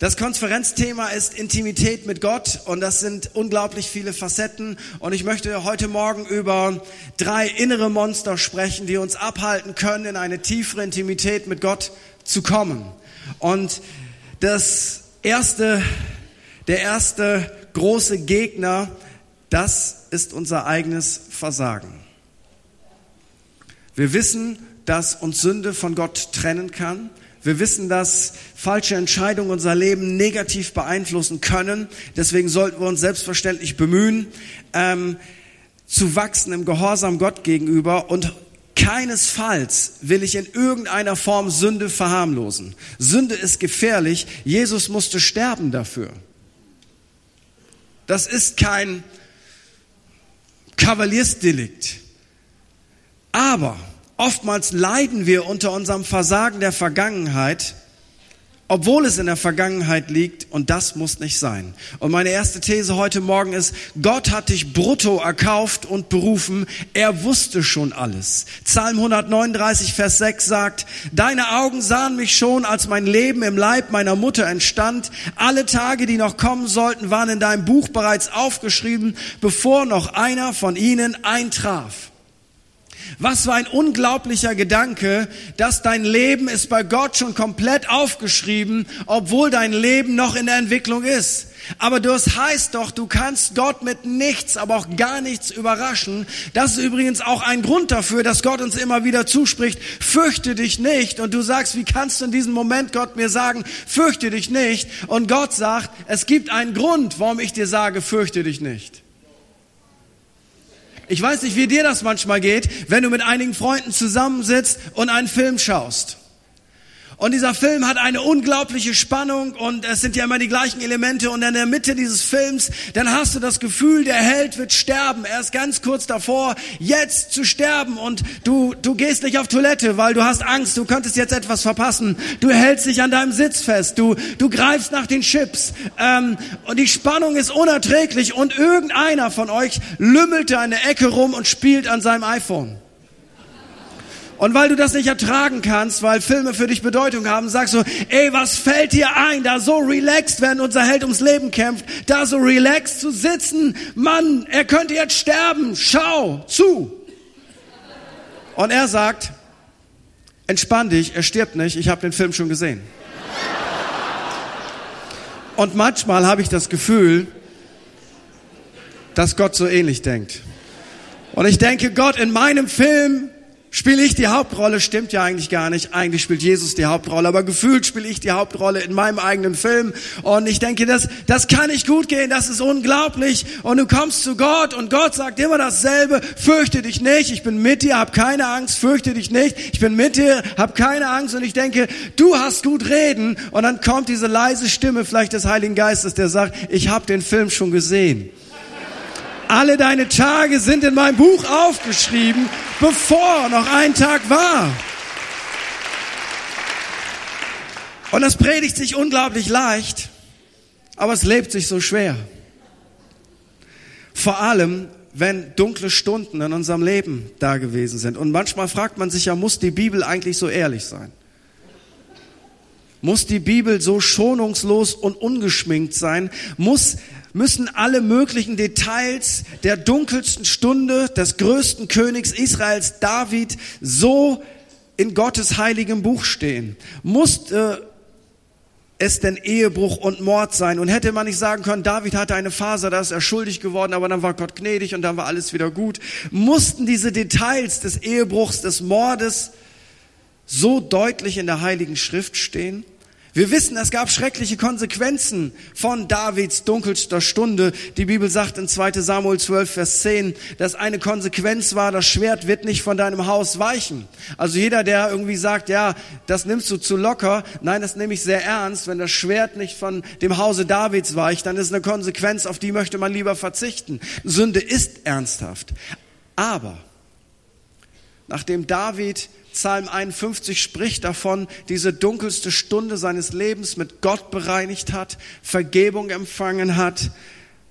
Das Konferenzthema ist Intimität mit Gott und das sind unglaublich viele Facetten und ich möchte heute Morgen über drei innere Monster sprechen, die uns abhalten können, in eine tiefere Intimität mit Gott zu kommen. Und das erste, der erste große Gegner, das ist unser eigenes Versagen. Wir wissen, dass uns Sünde von Gott trennen kann. Wir wissen, dass falsche Entscheidungen unser Leben negativ beeinflussen können. Deswegen sollten wir uns selbstverständlich bemühen, ähm, zu wachsen im Gehorsam Gott gegenüber und Keinesfalls will ich in irgendeiner Form Sünde verharmlosen. Sünde ist gefährlich. Jesus musste sterben dafür. Das ist kein Kavaliersdelikt. Aber Oftmals leiden wir unter unserem Versagen der Vergangenheit, obwohl es in der Vergangenheit liegt und das muss nicht sein. Und meine erste These heute Morgen ist, Gott hat dich brutto erkauft und berufen, er wusste schon alles. Psalm 139, Vers 6 sagt, Deine Augen sahen mich schon, als mein Leben im Leib meiner Mutter entstand. Alle Tage, die noch kommen sollten, waren in deinem Buch bereits aufgeschrieben, bevor noch einer von ihnen eintraf. Was für ein unglaublicher Gedanke, dass dein Leben ist bei Gott schon komplett aufgeschrieben, obwohl dein Leben noch in der Entwicklung ist. Aber das heißt doch, du kannst Gott mit nichts, aber auch gar nichts überraschen. Das ist übrigens auch ein Grund dafür, dass Gott uns immer wieder zuspricht, fürchte dich nicht. Und du sagst, wie kannst du in diesem Moment Gott mir sagen, fürchte dich nicht? Und Gott sagt, es gibt einen Grund, warum ich dir sage, fürchte dich nicht. Ich weiß nicht, wie dir das manchmal geht, wenn du mit einigen Freunden zusammensitzt und einen Film schaust. Und dieser Film hat eine unglaubliche Spannung und es sind ja immer die gleichen Elemente und in der Mitte dieses Films, dann hast du das Gefühl, der Held wird sterben. Er ist ganz kurz davor, jetzt zu sterben und du, du gehst nicht auf Toilette, weil du hast Angst, du könntest jetzt etwas verpassen. Du hältst dich an deinem Sitz fest, du, du greifst nach den Chips ähm, und die Spannung ist unerträglich und irgendeiner von euch lümmelte eine Ecke rum und spielt an seinem iPhone. Und weil du das nicht ertragen kannst, weil Filme für dich Bedeutung haben, sagst du, ey, was fällt dir ein, da so relaxed, während unser Held ums Leben kämpft, da so relaxed zu sitzen? Mann, er könnte jetzt sterben. Schau zu. Und er sagt, entspann dich, er stirbt nicht, ich habe den Film schon gesehen. Und manchmal habe ich das Gefühl, dass Gott so ähnlich denkt. Und ich denke, Gott, in meinem Film Spiele ich die Hauptrolle? Stimmt ja eigentlich gar nicht. Eigentlich spielt Jesus die Hauptrolle, aber gefühlt spiele ich die Hauptrolle in meinem eigenen Film. Und ich denke, das, das kann nicht gut gehen, das ist unglaublich. Und du kommst zu Gott und Gott sagt immer dasselbe, fürchte dich nicht, ich bin mit dir, hab keine Angst, fürchte dich nicht, ich bin mit dir, hab keine Angst. Und ich denke, du hast gut reden. Und dann kommt diese leise Stimme vielleicht des Heiligen Geistes, der sagt, ich habe den Film schon gesehen. Alle deine Tage sind in meinem Buch aufgeschrieben, bevor noch ein Tag war. Und das predigt sich unglaublich leicht, aber es lebt sich so schwer. Vor allem, wenn dunkle Stunden in unserem Leben da gewesen sind. Und manchmal fragt man sich ja, muss die Bibel eigentlich so ehrlich sein? Muss die Bibel so schonungslos und ungeschminkt sein? Muss müssen alle möglichen Details der dunkelsten Stunde des größten Königs Israels, David, so in Gottes heiligem Buch stehen? Musste es denn Ehebruch und Mord sein? Und hätte man nicht sagen können, David hatte eine Phase, da ist er schuldig geworden, aber dann war Gott gnädig und dann war alles wieder gut. Mussten diese Details des Ehebruchs, des Mordes so deutlich in der Heiligen Schrift stehen? Wir wissen, es gab schreckliche Konsequenzen von Davids dunkelster Stunde. Die Bibel sagt in 2 Samuel 12, Vers 10, dass eine Konsequenz war, das Schwert wird nicht von deinem Haus weichen. Also jeder, der irgendwie sagt, ja, das nimmst du zu locker, nein, das nehme ich sehr ernst. Wenn das Schwert nicht von dem Hause Davids weicht, dann ist eine Konsequenz, auf die möchte man lieber verzichten. Sünde ist ernsthaft. Aber nachdem David Psalm 51 spricht davon, diese dunkelste Stunde seines Lebens mit Gott bereinigt hat, Vergebung empfangen hat,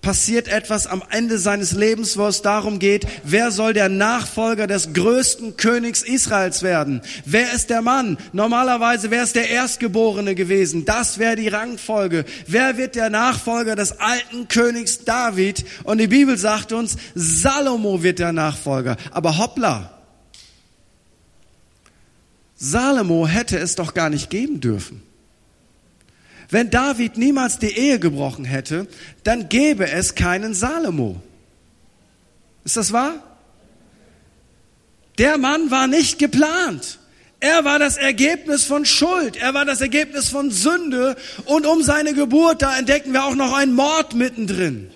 passiert etwas am Ende seines Lebens, wo es darum geht, wer soll der Nachfolger des größten Königs Israels werden? Wer ist der Mann? Normalerweise wäre es der Erstgeborene gewesen. Das wäre die Rangfolge. Wer wird der Nachfolger des alten Königs David? Und die Bibel sagt uns, Salomo wird der Nachfolger. Aber hoppla. Salomo hätte es doch gar nicht geben dürfen. Wenn David niemals die Ehe gebrochen hätte, dann gäbe es keinen Salomo. Ist das wahr? Der Mann war nicht geplant. Er war das Ergebnis von Schuld. Er war das Ergebnis von Sünde. Und um seine Geburt, da entdecken wir auch noch einen Mord mittendrin.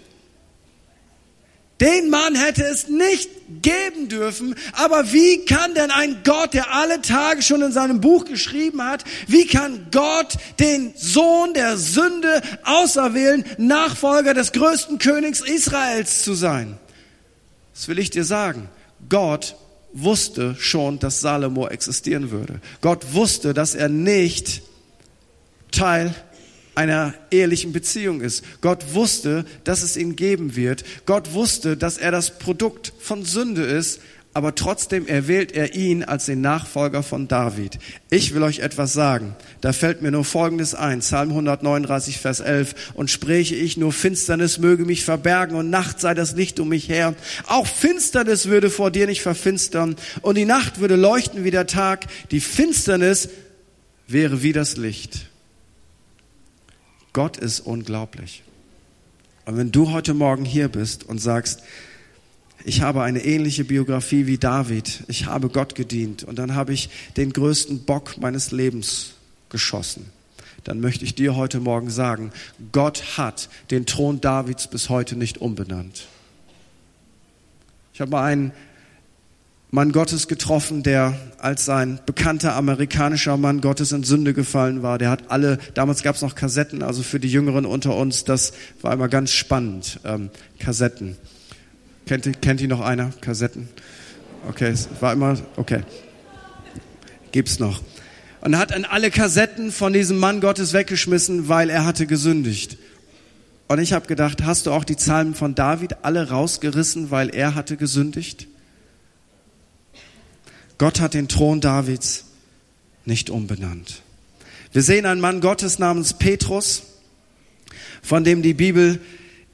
Den Mann hätte es nicht geben dürfen. Aber wie kann denn ein Gott, der alle Tage schon in seinem Buch geschrieben hat, wie kann Gott den Sohn der Sünde auserwählen, Nachfolger des größten Königs Israels zu sein? Das will ich dir sagen. Gott wusste schon, dass Salomo existieren würde. Gott wusste, dass er nicht Teil einer ehelichen Beziehung ist. Gott wusste, dass es ihn geben wird. Gott wusste, dass er das Produkt von Sünde ist, aber trotzdem erwählt er ihn als den Nachfolger von David. Ich will euch etwas sagen. Da fällt mir nur Folgendes ein. Psalm 139, Vers 11. Und spreche ich, nur Finsternis möge mich verbergen und Nacht sei das Licht um mich her. Auch Finsternis würde vor dir nicht verfinstern und die Nacht würde leuchten wie der Tag. Die Finsternis wäre wie das Licht. Gott ist unglaublich. Und wenn du heute Morgen hier bist und sagst, ich habe eine ähnliche Biografie wie David, ich habe Gott gedient und dann habe ich den größten Bock meines Lebens geschossen, dann möchte ich dir heute Morgen sagen, Gott hat den Thron Davids bis heute nicht umbenannt. Ich habe mal einen Mann Gottes getroffen, der als ein bekannter amerikanischer Mann Gottes in Sünde gefallen war. Der hat alle, damals gab es noch Kassetten, also für die Jüngeren unter uns, das war immer ganz spannend, ähm, Kassetten. Kennt, kennt die noch einer? Kassetten? Okay, es war immer, okay. Gibt's noch. Und hat an alle Kassetten von diesem Mann Gottes weggeschmissen, weil er hatte gesündigt. Und ich habe gedacht, hast du auch die Psalmen von David alle rausgerissen, weil er hatte gesündigt? Gott hat den Thron Davids nicht umbenannt. Wir sehen einen Mann Gottes namens Petrus, von dem die Bibel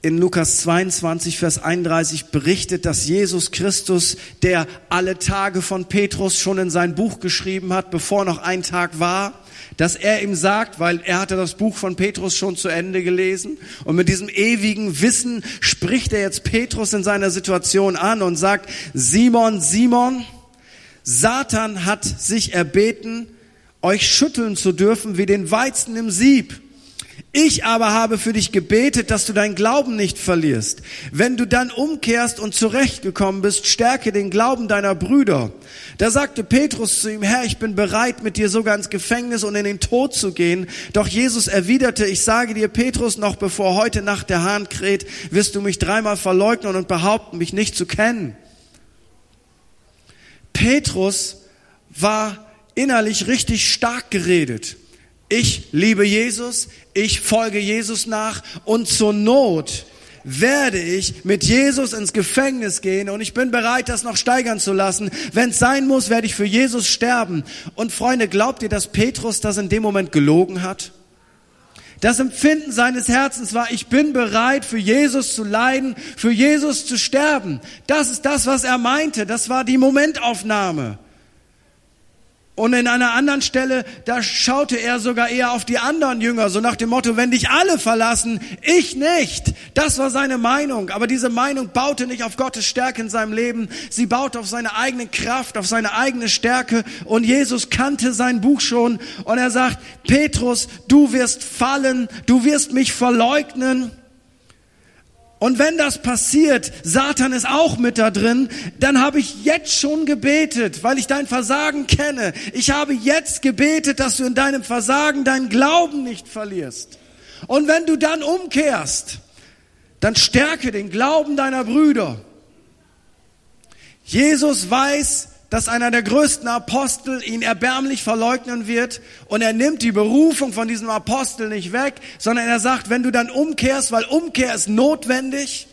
in Lukas 22, Vers 31 berichtet, dass Jesus Christus, der alle Tage von Petrus schon in sein Buch geschrieben hat, bevor noch ein Tag war, dass er ihm sagt, weil er hatte das Buch von Petrus schon zu Ende gelesen und mit diesem ewigen Wissen spricht er jetzt Petrus in seiner Situation an und sagt, Simon, Simon, Satan hat sich erbeten, euch schütteln zu dürfen wie den Weizen im Sieb. Ich aber habe für dich gebetet, dass du deinen Glauben nicht verlierst. Wenn du dann umkehrst und zurechtgekommen bist, stärke den Glauben deiner Brüder. Da sagte Petrus zu ihm, Herr, ich bin bereit, mit dir sogar ins Gefängnis und in den Tod zu gehen. Doch Jesus erwiderte, ich sage dir, Petrus, noch bevor heute Nacht der Hahn kräht, wirst du mich dreimal verleugnen und behaupten, mich nicht zu kennen. Petrus war innerlich richtig stark geredet. Ich liebe Jesus, ich folge Jesus nach und zur Not werde ich mit Jesus ins Gefängnis gehen und ich bin bereit, das noch steigern zu lassen. Wenn es sein muss, werde ich für Jesus sterben. Und Freunde, glaubt ihr, dass Petrus das in dem Moment gelogen hat? Das Empfinden seines Herzens war, ich bin bereit, für Jesus zu leiden, für Jesus zu sterben. Das ist das, was er meinte. Das war die Momentaufnahme. Und in einer anderen Stelle, da schaute er sogar eher auf die anderen Jünger, so nach dem Motto, wenn dich alle verlassen, ich nicht. Das war seine Meinung. Aber diese Meinung baute nicht auf Gottes Stärke in seinem Leben. Sie baute auf seine eigene Kraft, auf seine eigene Stärke. Und Jesus kannte sein Buch schon. Und er sagt, Petrus, du wirst fallen, du wirst mich verleugnen. Und wenn das passiert, Satan ist auch mit da drin, dann habe ich jetzt schon gebetet, weil ich dein Versagen kenne. Ich habe jetzt gebetet, dass du in deinem Versagen deinen Glauben nicht verlierst. Und wenn du dann umkehrst, dann stärke den Glauben deiner Brüder. Jesus weiß, dass einer der größten Apostel ihn erbärmlich verleugnen wird und er nimmt die Berufung von diesem Apostel nicht weg, sondern er sagt, wenn du dann umkehrst, weil Umkehr ist notwendig,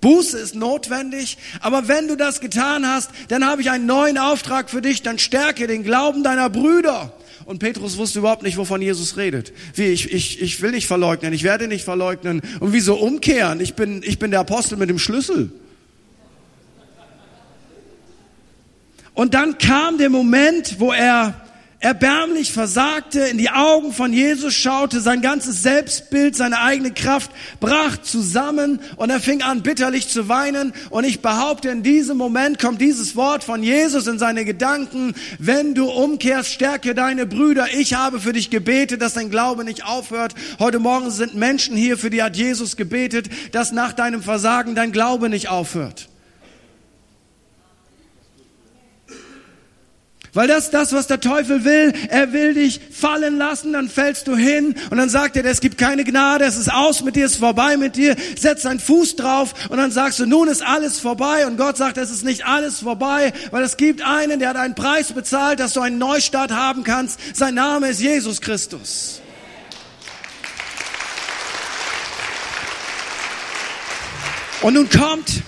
Buße ist notwendig, aber wenn du das getan hast, dann habe ich einen neuen Auftrag für dich, dann stärke den Glauben deiner Brüder. Und Petrus wusste überhaupt nicht, wovon Jesus redet. Wie, ich, ich, ich will nicht verleugnen, ich werde nicht verleugnen. Und wieso umkehren? Ich bin, ich bin der Apostel mit dem Schlüssel. Und dann kam der Moment, wo er erbärmlich versagte, in die Augen von Jesus schaute, sein ganzes Selbstbild, seine eigene Kraft brach zusammen und er fing an bitterlich zu weinen. Und ich behaupte, in diesem Moment kommt dieses Wort von Jesus in seine Gedanken, wenn du umkehrst, stärke deine Brüder. Ich habe für dich gebetet, dass dein Glaube nicht aufhört. Heute Morgen sind Menschen hier, für die hat Jesus gebetet, dass nach deinem Versagen dein Glaube nicht aufhört. Weil das ist das, was der Teufel will. Er will dich fallen lassen, dann fällst du hin und dann sagt er, es gibt keine Gnade, es ist aus mit dir, es ist vorbei mit dir. Setz deinen Fuß drauf und dann sagst du, nun ist alles vorbei und Gott sagt, es ist nicht alles vorbei, weil es gibt einen, der hat einen Preis bezahlt, dass du einen Neustart haben kannst. Sein Name ist Jesus Christus. Und nun kommt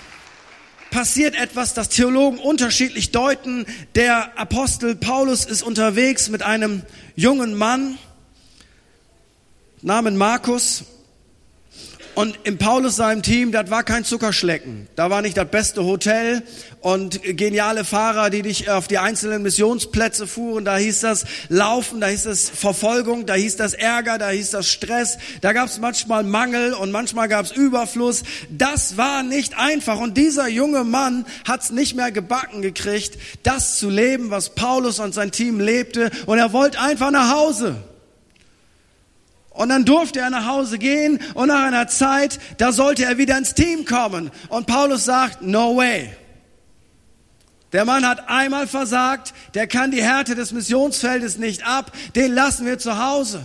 passiert etwas, das Theologen unterschiedlich deuten. Der Apostel Paulus ist unterwegs mit einem jungen Mann, Namen Markus, und im Paulus seinem Team, das war kein Zuckerschlecken. Da war nicht das beste Hotel und geniale Fahrer, die dich auf die einzelnen Missionsplätze fuhren. Da hieß das Laufen, da hieß das Verfolgung, da hieß das Ärger, da hieß das Stress. Da gab es manchmal Mangel und manchmal gab es Überfluss. Das war nicht einfach. Und dieser junge Mann hat es nicht mehr gebacken gekriegt, das zu leben, was Paulus und sein Team lebte. Und er wollte einfach nach Hause. Und dann durfte er nach Hause gehen und nach einer Zeit, da sollte er wieder ins Team kommen. Und Paulus sagt, no way. Der Mann hat einmal versagt, der kann die Härte des Missionsfeldes nicht ab, den lassen wir zu Hause.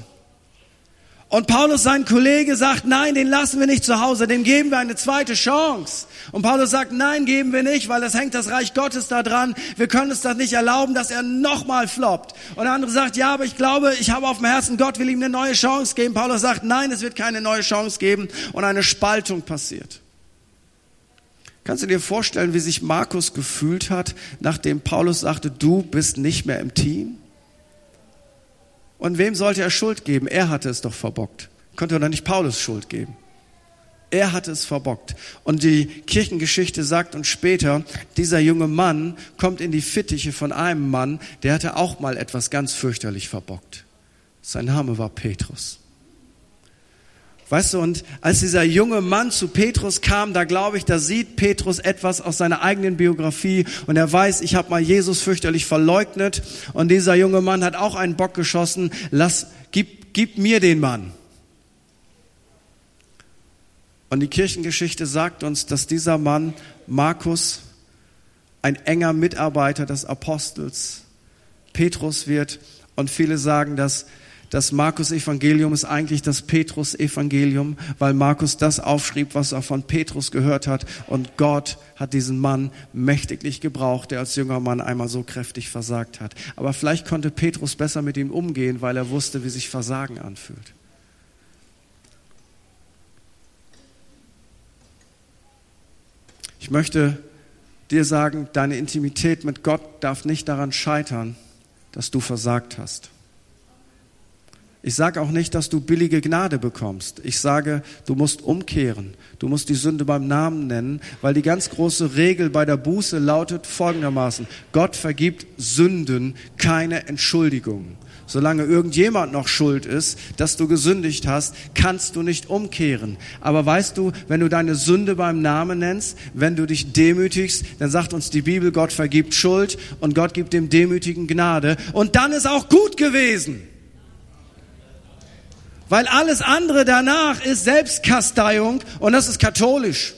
Und Paulus, sein Kollege, sagt, nein, den lassen wir nicht zu Hause, dem geben wir eine zweite Chance. Und Paulus sagt, nein, geben wir nicht, weil es hängt das Reich Gottes da dran. Wir können es das nicht erlauben, dass er nochmal floppt. Und der andere sagt, ja, aber ich glaube, ich habe auf dem Herzen, Gott will ihm eine neue Chance geben. Paulus sagt, nein, es wird keine neue Chance geben. Und eine Spaltung passiert. Kannst du dir vorstellen, wie sich Markus gefühlt hat, nachdem Paulus sagte, du bist nicht mehr im Team? Und wem sollte er Schuld geben? Er hatte es doch verbockt. Konnte doch nicht Paulus Schuld geben. Er hatte es verbockt. Und die Kirchengeschichte sagt uns später, dieser junge Mann kommt in die Fittiche von einem Mann, der hatte auch mal etwas ganz fürchterlich verbockt. Sein Name war Petrus. Weißt du, und als dieser junge Mann zu Petrus kam, da glaube ich, da sieht Petrus etwas aus seiner eigenen Biografie. Und er weiß, ich habe mal Jesus fürchterlich verleugnet. Und dieser junge Mann hat auch einen Bock geschossen, lass, gib, gib mir den Mann. Und die Kirchengeschichte sagt uns, dass dieser Mann, Markus, ein enger Mitarbeiter des Apostels Petrus wird. Und viele sagen, dass das Markus-Evangelium ist eigentlich das Petrus-Evangelium, weil Markus das aufschrieb, was er von Petrus gehört hat. Und Gott hat diesen Mann mächtiglich gebraucht, der als junger Mann einmal so kräftig versagt hat. Aber vielleicht konnte Petrus besser mit ihm umgehen, weil er wusste, wie sich Versagen anfühlt. Ich möchte dir sagen, deine Intimität mit Gott darf nicht daran scheitern, dass du versagt hast. Ich sage auch nicht, dass du billige Gnade bekommst. Ich sage, du musst umkehren. Du musst die Sünde beim Namen nennen, weil die ganz große Regel bei der Buße lautet folgendermaßen. Gott vergibt Sünden, keine Entschuldigung. Solange irgendjemand noch schuld ist, dass du gesündigt hast, kannst du nicht umkehren. Aber weißt du, wenn du deine Sünde beim Namen nennst, wenn du dich demütigst, dann sagt uns die Bibel, Gott vergibt Schuld und Gott gibt dem Demütigen Gnade. Und dann ist auch gut gewesen. Weil alles andere danach ist Selbstkasteiung und das ist katholisch.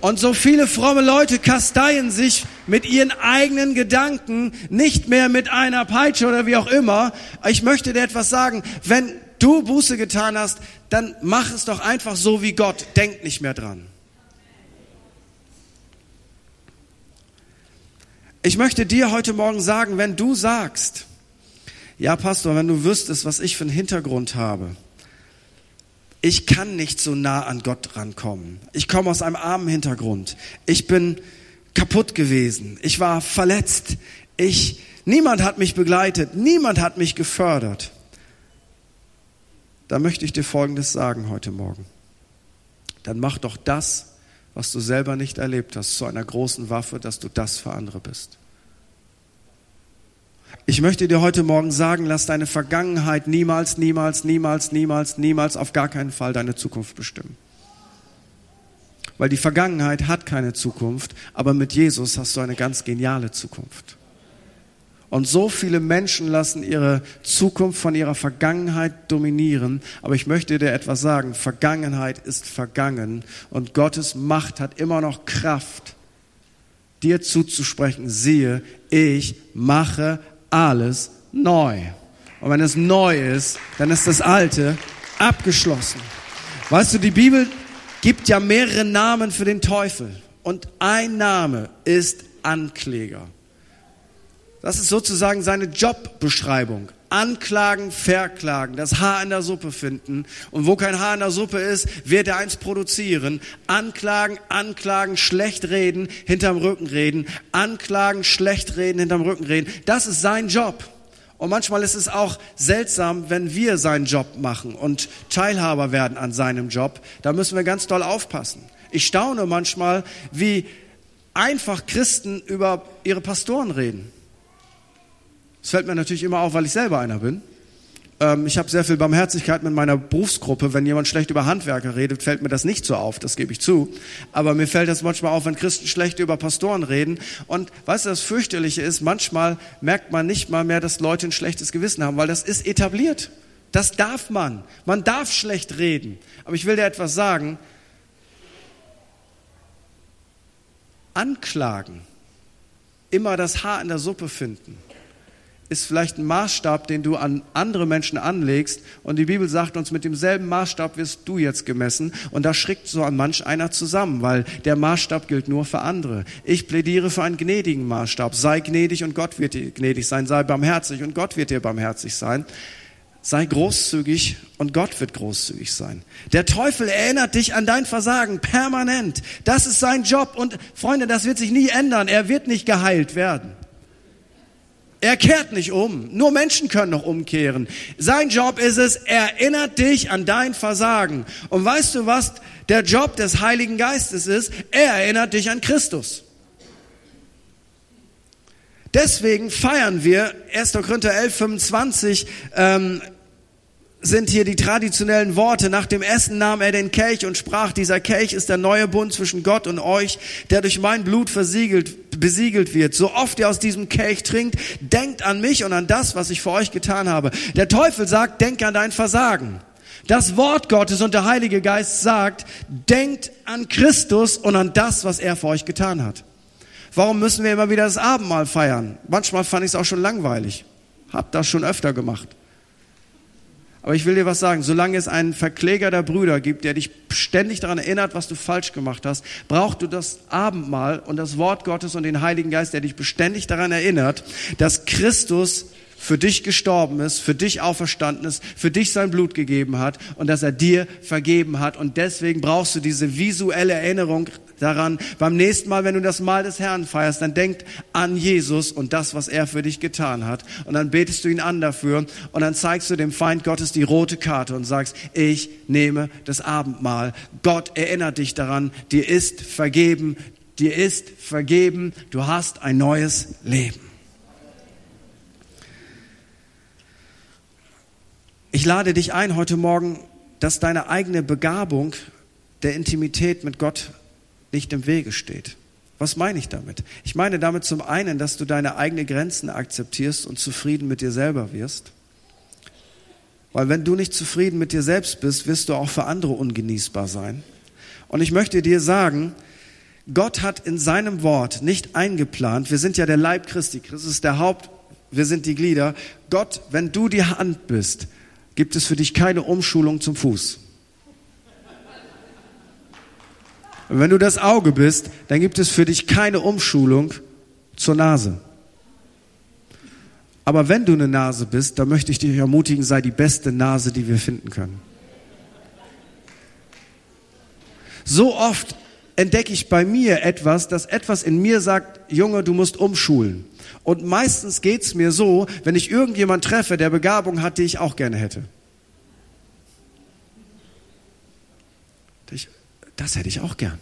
Und so viele fromme Leute kasteien sich mit ihren eigenen Gedanken, nicht mehr mit einer Peitsche oder wie auch immer. Ich möchte dir etwas sagen. Wenn du Buße getan hast, dann mach es doch einfach so wie Gott. Denk nicht mehr dran. Ich möchte dir heute Morgen sagen, wenn du sagst, ja Pastor, wenn du wüsstest, was ich für einen Hintergrund habe, ich kann nicht so nah an Gott rankommen. Ich komme aus einem armen Hintergrund. Ich bin kaputt gewesen. Ich war verletzt. Ich, niemand hat mich begleitet. Niemand hat mich gefördert. Da möchte ich dir Folgendes sagen heute Morgen. Dann mach doch das, was du selber nicht erlebt hast, zu einer großen Waffe, dass du das für andere bist. Ich möchte dir heute Morgen sagen, lass deine Vergangenheit niemals, niemals, niemals, niemals, niemals auf gar keinen Fall deine Zukunft bestimmen. Weil die Vergangenheit hat keine Zukunft, aber mit Jesus hast du eine ganz geniale Zukunft. Und so viele Menschen lassen ihre Zukunft von ihrer Vergangenheit dominieren. Aber ich möchte dir etwas sagen. Vergangenheit ist vergangen. Und Gottes Macht hat immer noch Kraft, dir zuzusprechen. Siehe, ich mache alles neu. Und wenn es neu ist, dann ist das Alte abgeschlossen. Weißt du, die Bibel gibt ja mehrere Namen für den Teufel. Und ein Name ist Ankläger. Das ist sozusagen seine Jobbeschreibung. Anklagen, verklagen, das Haar in der Suppe finden. Und wo kein Haar in der Suppe ist, wird er eins produzieren. Anklagen, anklagen, schlecht reden, hinterm Rücken reden. Anklagen, schlecht reden, hinterm Rücken reden. Das ist sein Job. Und manchmal ist es auch seltsam, wenn wir seinen Job machen und Teilhaber werden an seinem Job. Da müssen wir ganz doll aufpassen. Ich staune manchmal, wie einfach Christen über ihre Pastoren reden. Das fällt mir natürlich immer auf, weil ich selber einer bin. Ähm, ich habe sehr viel Barmherzigkeit mit meiner Berufsgruppe. Wenn jemand schlecht über Handwerker redet, fällt mir das nicht so auf, das gebe ich zu. Aber mir fällt das manchmal auf, wenn Christen schlecht über Pastoren reden. Und weißt du, das fürchterliche ist, manchmal merkt man nicht mal mehr, dass Leute ein schlechtes Gewissen haben, weil das ist etabliert. Das darf man. Man darf schlecht reden. Aber ich will dir etwas sagen. Anklagen, immer das Haar in der Suppe finden ist vielleicht ein Maßstab, den du an andere Menschen anlegst. Und die Bibel sagt uns, mit demselben Maßstab wirst du jetzt gemessen. Und da schrickt so an manch einer zusammen, weil der Maßstab gilt nur für andere. Ich plädiere für einen gnädigen Maßstab. Sei gnädig und Gott wird dir gnädig sein. Sei barmherzig und Gott wird dir barmherzig sein. Sei großzügig und Gott wird großzügig sein. Der Teufel erinnert dich an dein Versagen permanent. Das ist sein Job. Und Freunde, das wird sich nie ändern. Er wird nicht geheilt werden. Er kehrt nicht um. Nur Menschen können noch umkehren. Sein Job ist es, er erinnert dich an dein Versagen. Und weißt du, was der Job des Heiligen Geistes ist? Er erinnert dich an Christus. Deswegen feiern wir 1. Korinther 11, 25, ähm, sind hier die traditionellen Worte. Nach dem Essen nahm er den Kelch und sprach, dieser Kelch ist der neue Bund zwischen Gott und euch, der durch mein Blut versiegelt, besiegelt wird. So oft ihr aus diesem Kelch trinkt, denkt an mich und an das, was ich für euch getan habe. Der Teufel sagt, denk an dein Versagen. Das Wort Gottes und der Heilige Geist sagt, denkt an Christus und an das, was er für euch getan hat. Warum müssen wir immer wieder das Abendmahl feiern? Manchmal fand ich es auch schon langweilig. Hab das schon öfter gemacht. Aber ich will dir was sagen, solange es einen Verkläger der Brüder gibt, der dich ständig daran erinnert, was du falsch gemacht hast, brauchst du das Abendmahl und das Wort Gottes und den Heiligen Geist, der dich beständig daran erinnert, dass Christus für dich gestorben ist, für dich auferstanden ist, für dich sein Blut gegeben hat und dass er dir vergeben hat. Und deswegen brauchst du diese visuelle Erinnerung daran, beim nächsten Mal, wenn du das Mahl des Herrn feierst, dann denk an Jesus und das, was er für dich getan hat. Und dann betest du ihn an dafür und dann zeigst du dem Feind Gottes die rote Karte und sagst, ich nehme das Abendmahl. Gott erinnert dich daran, dir ist vergeben, dir ist vergeben, du hast ein neues Leben. Ich lade dich ein heute Morgen, dass deine eigene Begabung der Intimität mit Gott nicht im Wege steht. Was meine ich damit? Ich meine damit zum einen, dass du deine eigenen Grenzen akzeptierst und zufrieden mit dir selber wirst. Weil wenn du nicht zufrieden mit dir selbst bist, wirst du auch für andere ungenießbar sein. Und ich möchte dir sagen, Gott hat in seinem Wort nicht eingeplant, wir sind ja der Leib Christi, Christus ist der Haupt, wir sind die Glieder. Gott, wenn du die Hand bist, gibt es für dich keine Umschulung zum Fuß. Und wenn du das Auge bist, dann gibt es für dich keine Umschulung zur Nase. Aber wenn du eine Nase bist, dann möchte ich dich ermutigen, sei die beste Nase, die wir finden können. So oft entdecke ich bei mir etwas, dass etwas in mir sagt, Junge, du musst umschulen. Und meistens geht's mir so, wenn ich irgendjemand treffe, der Begabung hat, die ich auch gerne hätte. Das hätte ich auch gern.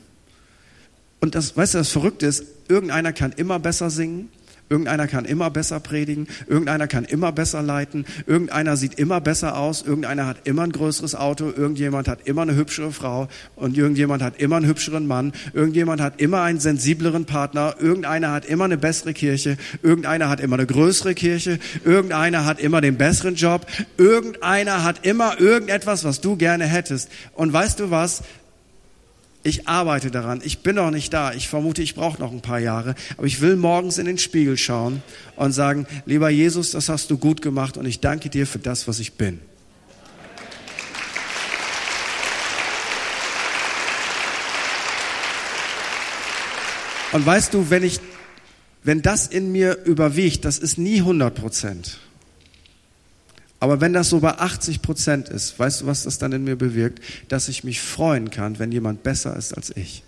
Und das, weißt du, das Verrückte ist, irgendeiner kann immer besser singen, Irgendeiner kann immer besser predigen, irgendeiner kann immer besser leiten, irgendeiner sieht immer besser aus, irgendeiner hat immer ein größeres Auto, irgendjemand hat immer eine hübschere Frau und irgendjemand hat immer einen hübscheren Mann, irgendjemand hat immer einen sensibleren Partner, irgendeiner hat immer eine bessere Kirche, irgendeiner hat immer eine größere Kirche, irgendeiner hat immer den besseren Job, irgendeiner hat immer irgendetwas, was du gerne hättest. Und weißt du was? Ich arbeite daran. Ich bin noch nicht da. Ich vermute, ich brauche noch ein paar Jahre. Aber ich will morgens in den Spiegel schauen und sagen, lieber Jesus, das hast du gut gemacht und ich danke dir für das, was ich bin. Und weißt du, wenn ich, wenn das in mir überwiegt, das ist nie 100 Prozent. Aber wenn das so bei 80 Prozent ist, weißt du, was das dann in mir bewirkt? Dass ich mich freuen kann, wenn jemand besser ist als ich.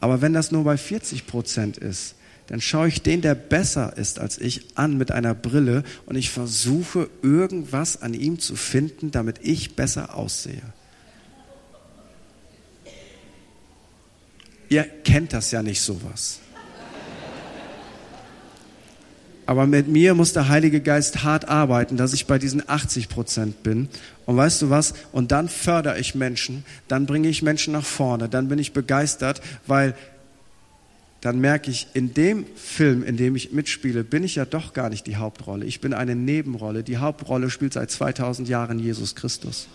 Aber wenn das nur bei 40 Prozent ist, dann schaue ich den, der besser ist als ich, an mit einer Brille und ich versuche irgendwas an ihm zu finden, damit ich besser aussehe. Ihr kennt das ja nicht sowas. Aber mit mir muss der Heilige Geist hart arbeiten, dass ich bei diesen 80 Prozent bin. Und weißt du was? Und dann fördere ich Menschen, dann bringe ich Menschen nach vorne, dann bin ich begeistert, weil dann merke ich, in dem Film, in dem ich mitspiele, bin ich ja doch gar nicht die Hauptrolle. Ich bin eine Nebenrolle. Die Hauptrolle spielt seit 2000 Jahren Jesus Christus.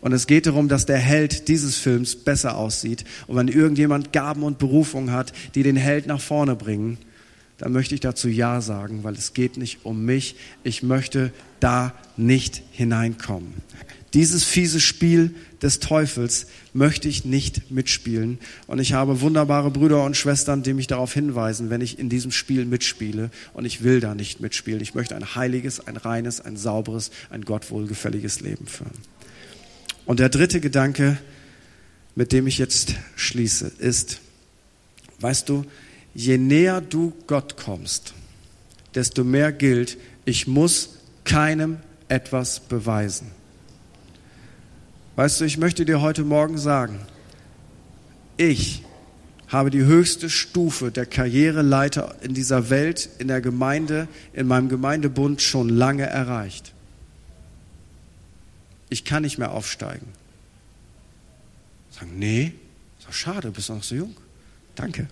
Und es geht darum, dass der Held dieses Films besser aussieht. Und wenn irgendjemand Gaben und Berufung hat, die den Held nach vorne bringen, dann möchte ich dazu Ja sagen, weil es geht nicht um mich. Ich möchte da nicht hineinkommen. Dieses fiese Spiel des Teufels möchte ich nicht mitspielen. Und ich habe wunderbare Brüder und Schwestern, die mich darauf hinweisen, wenn ich in diesem Spiel mitspiele. Und ich will da nicht mitspielen. Ich möchte ein heiliges, ein reines, ein sauberes, ein Gott wohlgefälliges Leben führen. Und der dritte Gedanke, mit dem ich jetzt schließe, ist, weißt du, je näher du Gott kommst, desto mehr gilt, ich muss keinem etwas beweisen. Weißt du, ich möchte dir heute Morgen sagen, ich habe die höchste Stufe der Karriereleiter in dieser Welt, in der Gemeinde, in meinem Gemeindebund schon lange erreicht. Ich kann nicht mehr aufsteigen. Sagen, nee, ist doch schade, bist noch so jung. Danke.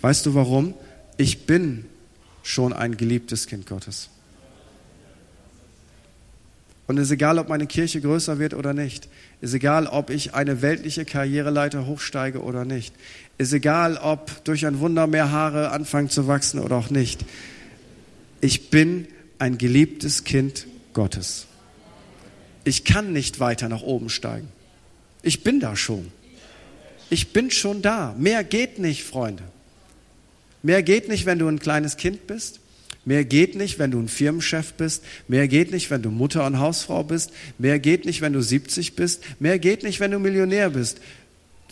Weißt du warum? Ich bin schon ein geliebtes Kind Gottes. Und es ist egal, ob meine Kirche größer wird oder nicht. Es ist egal, ob ich eine weltliche Karriereleiter hochsteige oder nicht. Es ist egal, ob durch ein Wunder mehr Haare anfangen zu wachsen oder auch nicht. Ich bin ein geliebtes Kind Gottes. Ich kann nicht weiter nach oben steigen. Ich bin da schon. Ich bin schon da. Mehr geht nicht, Freunde. Mehr geht nicht, wenn du ein kleines Kind bist. Mehr geht nicht, wenn du ein Firmenchef bist. Mehr geht nicht, wenn du Mutter und Hausfrau bist. Mehr geht nicht, wenn du 70 bist. Mehr geht nicht, wenn du Millionär bist.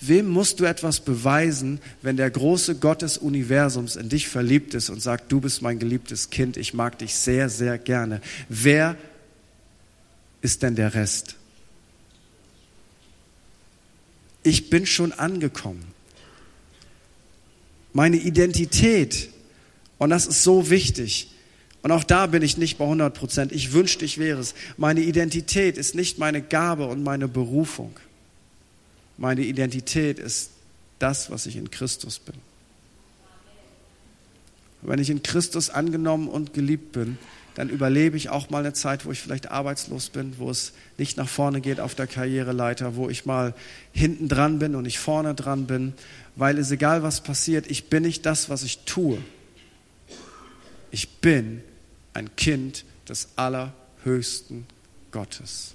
Wem musst du etwas beweisen, wenn der große Gott des Universums in dich verliebt ist und sagt, du bist mein geliebtes Kind, ich mag dich sehr, sehr gerne? Wer ist denn der Rest? Ich bin schon angekommen meine Identität. Und das ist so wichtig. Und auch da bin ich nicht bei 100 Prozent. Ich wünschte, ich wäre es. Meine Identität ist nicht meine Gabe und meine Berufung. Meine Identität ist das, was ich in Christus bin. Wenn ich in Christus angenommen und geliebt bin, dann überlebe ich auch mal eine Zeit, wo ich vielleicht arbeitslos bin, wo es nicht nach vorne geht auf der Karriereleiter, wo ich mal hinten dran bin und nicht vorne dran bin, weil es egal was passiert, ich bin nicht das, was ich tue. Ich bin ein Kind des allerhöchsten Gottes.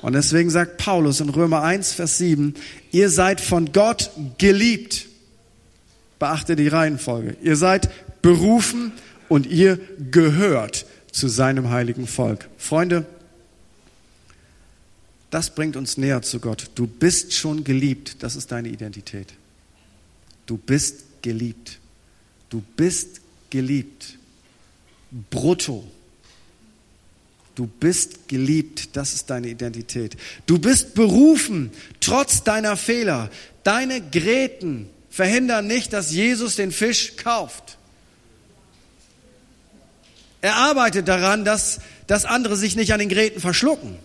Und deswegen sagt Paulus in Römer 1, Vers 7, ihr seid von Gott geliebt. Beachte die Reihenfolge. Ihr seid berufen und ihr gehört zu seinem heiligen Volk. Freunde, das bringt uns näher zu Gott. Du bist schon geliebt. Das ist deine Identität. Du bist geliebt. Du bist geliebt. Brutto. Du bist geliebt, das ist deine Identität. Du bist berufen, trotz deiner Fehler. Deine Gräten verhindern nicht, dass Jesus den Fisch kauft. Er arbeitet daran, dass, dass andere sich nicht an den Gräten verschlucken.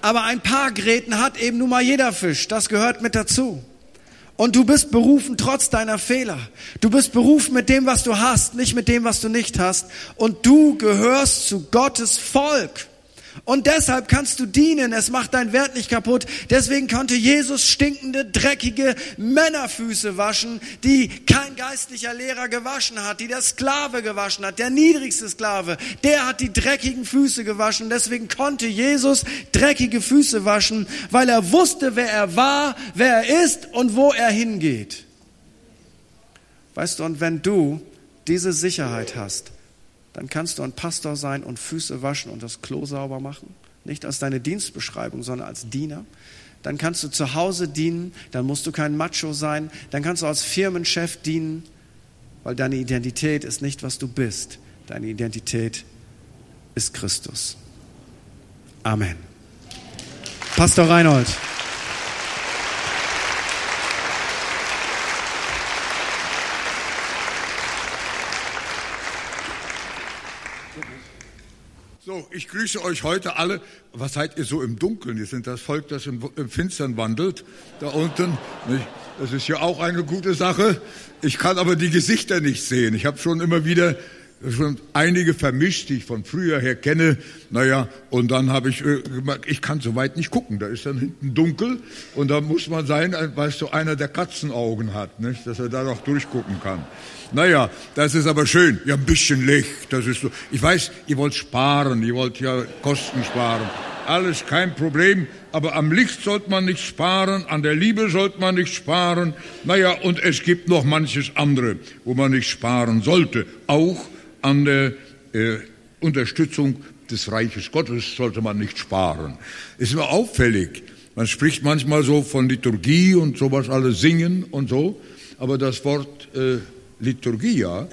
Aber ein paar Gräten hat eben nun mal jeder Fisch. Das gehört mit dazu. Und du bist berufen trotz deiner Fehler. Du bist berufen mit dem, was du hast, nicht mit dem, was du nicht hast. Und du gehörst zu Gottes Volk. Und deshalb kannst du dienen. Es macht dein Wert nicht kaputt. Deswegen konnte Jesus stinkende, dreckige Männerfüße waschen, die kein geistlicher Lehrer gewaschen hat, die der Sklave gewaschen hat, der niedrigste Sklave. Der hat die dreckigen Füße gewaschen. Deswegen konnte Jesus dreckige Füße waschen, weil er wusste, wer er war, wer er ist und wo er hingeht. Weißt du, und wenn du diese Sicherheit hast, dann kannst du ein Pastor sein und Füße waschen und das Klo sauber machen. Nicht als deine Dienstbeschreibung, sondern als Diener. Dann kannst du zu Hause dienen, dann musst du kein Macho sein, dann kannst du als Firmenchef dienen, weil deine Identität ist nicht, was du bist. Deine Identität ist Christus. Amen. Pastor Reinhold. So, ich grüße euch heute alle. Was seid ihr so im Dunkeln? Ihr sind das Volk, das im, im Finstern wandelt. Da unten. Das ist ja auch eine gute Sache. Ich kann aber die Gesichter nicht sehen. Ich habe schon immer wieder schon einige vermischt, die ich von früher her kenne. Naja, und dann habe ich äh, gemerkt, ich kann so weit nicht gucken. Da ist dann hinten dunkel und da muss man sein, weißt du, einer der Katzenaugen hat, nicht? dass er da noch durchgucken kann. Naja, das ist aber schön. Ja, ein bisschen Licht, das ist so. Ich weiß, ihr wollt sparen, ihr wollt ja Kosten sparen. Alles kein Problem, aber am Licht sollte man nicht sparen, an der Liebe sollte man nicht sparen. Naja, und es gibt noch manches andere, wo man nicht sparen sollte. Auch an der äh, Unterstützung des Reiches Gottes sollte man nicht sparen. Ist mir auffällig. Man spricht manchmal so von Liturgie und sowas alles singen und so, aber das Wort äh, Liturgia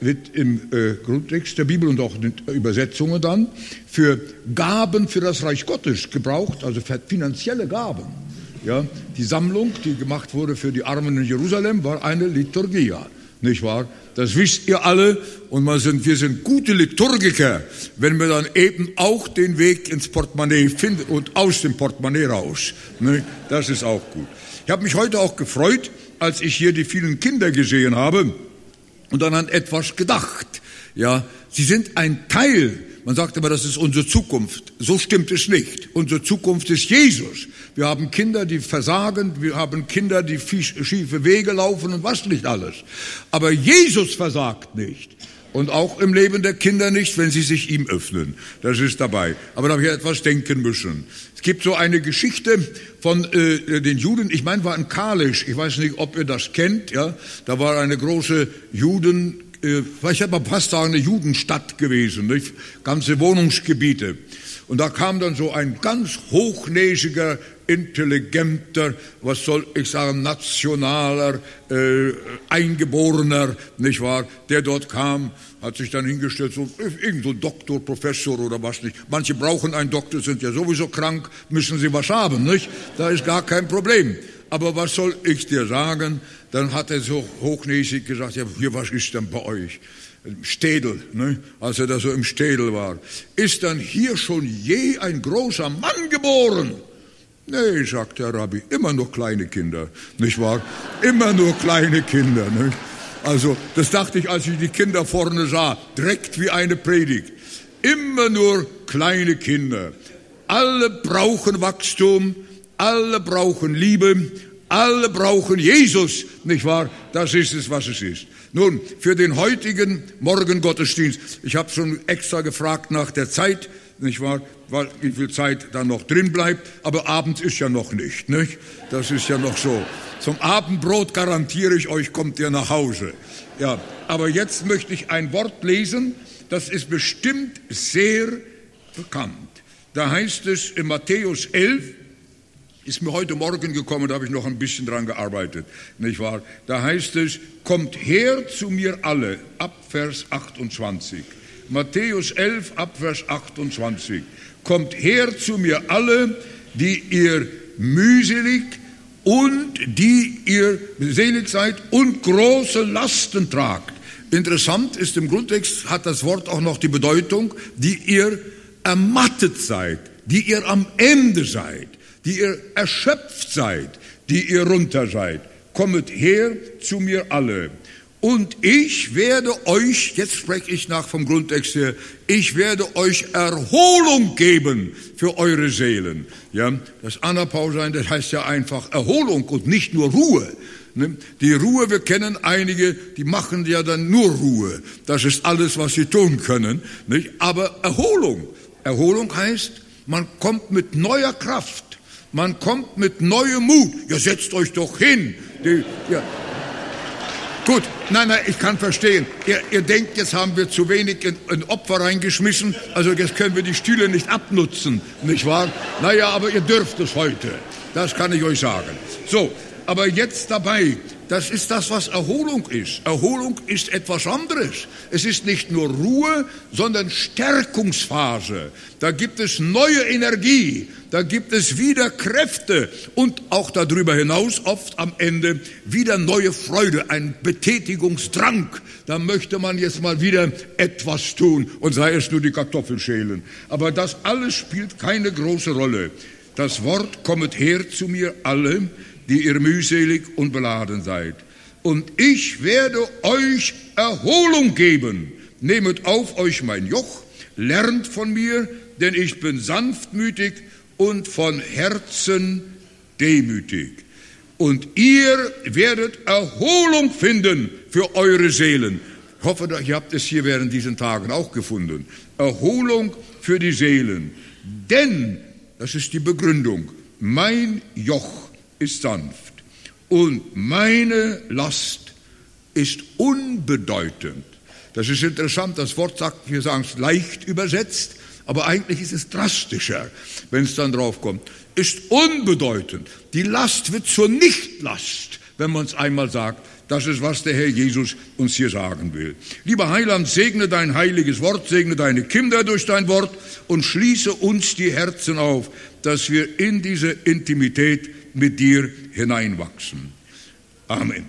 wird im äh, Grundtext der Bibel und auch in Übersetzungen dann für Gaben für das Reich Gottes gebraucht, also finanzielle Gaben. Ja, die Sammlung, die gemacht wurde für die Armen in Jerusalem, war eine Liturgia, nicht wahr? Das wisst ihr alle und wir sind, wir sind gute Liturgiker, wenn wir dann eben auch den Weg ins Portemonnaie finden und aus dem Portemonnaie raus. Ne? Das ist auch gut. Ich habe mich heute auch gefreut, als ich hier die vielen Kinder gesehen habe und dann an etwas gedacht. Ja, sie sind ein Teil. Man sagt immer, das ist unsere Zukunft. So stimmt es nicht. Unsere Zukunft ist Jesus. Wir haben Kinder, die versagen. Wir haben Kinder, die schiefe Wege laufen und was nicht alles. Aber Jesus versagt nicht. Und auch im Leben der Kinder nicht, wenn sie sich ihm öffnen. Das ist dabei. Aber da habe ich etwas denken müssen. Es gibt so eine Geschichte von äh, den Juden. Ich meine, war in Kalisch. Ich weiß nicht, ob ihr das kennt. Ja, da war eine große Juden. Äh, ich hätte mal fast sagen, eine Judenstadt gewesen. Nicht? Ganze Wohnungsgebiete. Und da kam dann so ein ganz hochnäsiger intelligenter, was soll ich sagen, nationaler, äh, eingeborener, nicht wahr, der dort kam, hat sich dann hingestellt, so irgend so Doktor, Professor oder was nicht. Manche brauchen einen Doktor, sind ja sowieso krank, müssen sie was haben, nicht? Da ist gar kein Problem. Aber was soll ich dir sagen? Dann hat er so hochnäsig gesagt, ja, hier, was ist denn bei euch? Städel, ne? als er da so im Städel war. Ist dann hier schon je ein großer Mann geboren? Nee, sagt der Rabbi, immer nur kleine Kinder, nicht wahr? Immer nur kleine Kinder. Nicht? Also, das dachte ich, als ich die Kinder vorne sah, direkt wie eine Predigt. Immer nur kleine Kinder. Alle brauchen Wachstum, alle brauchen Liebe, alle brauchen Jesus, nicht wahr? Das ist es, was es ist. Nun, für den heutigen Morgengottesdienst, ich habe schon extra gefragt nach der Zeit, nicht wahr? Wie viel Zeit dann noch drin bleibt, aber abends ist ja noch nicht, nicht? Das ist ja noch so. Zum Abendbrot garantiere ich euch, kommt ihr nach Hause. Ja, aber jetzt möchte ich ein Wort lesen, das ist bestimmt sehr bekannt. Da heißt es in Matthäus 11, ist mir heute Morgen gekommen, da habe ich noch ein bisschen dran gearbeitet, nicht wahr? Da heißt es, kommt her zu mir alle, ab Vers 28. Matthäus 11, ab Vers 28. Kommt her zu mir alle, die ihr mühselig und die ihr selig seid und große Lasten tragt. Interessant ist im Grundtext hat das Wort auch noch die Bedeutung, die ihr ermattet seid, die ihr am Ende seid, die ihr erschöpft seid, die ihr runter seid. Kommet her zu mir alle. Und ich werde euch, jetzt spreche ich nach vom Grundtext her, ich werde euch Erholung geben für eure Seelen. Ja, das Anapau sein, das heißt ja einfach Erholung und nicht nur Ruhe. Ne? Die Ruhe, wir kennen einige, die machen ja dann nur Ruhe. Das ist alles, was sie tun können. Aber Erholung. Erholung heißt, man kommt mit neuer Kraft. Man kommt mit neuem Mut. Ja, setzt euch doch hin. Die, ja, Gut, nein, nein, ich kann verstehen. Ihr, ihr denkt, jetzt haben wir zu wenig in, in, Opfer reingeschmissen, also jetzt können wir die Stühle nicht abnutzen, nicht wahr? Naja, aber ihr dürft es heute. Das kann ich euch sagen. So, aber jetzt dabei, das ist das, was Erholung ist. Erholung ist etwas anderes. Es ist nicht nur Ruhe, sondern Stärkungsphase. Da gibt es neue Energie, da gibt es wieder Kräfte und auch darüber hinaus oft am Ende wieder neue Freude, ein Betätigungsdrang. Da möchte man jetzt mal wieder etwas tun und sei es nur die Kartoffeln schälen. Aber das alles spielt keine große Rolle. Das Wort kommet her zu mir alle, die ihr mühselig und beladen seid. Und ich werde euch Erholung geben. Nehmet auf euch mein Joch, lernt von mir, denn ich bin sanftmütig und von Herzen demütig. Und ihr werdet Erholung finden für eure Seelen. Ich hoffe, ihr habt es hier während diesen Tagen auch gefunden. Erholung für die Seelen. Denn, das ist die Begründung, mein Joch ist sanft und meine Last ist unbedeutend. Das ist interessant, das Wort sagt, wir sagen es leicht übersetzt, aber eigentlich ist es drastischer, wenn es dann drauf kommt. Ist unbedeutend. Die Last wird zur Nichtlast, wenn man es einmal sagt. Das ist, was der Herr Jesus uns hier sagen will. Lieber Heiland, segne dein heiliges Wort, segne deine Kinder durch dein Wort und schließe uns die Herzen auf, dass wir in diese Intimität mit dir hineinwachsen. Amen.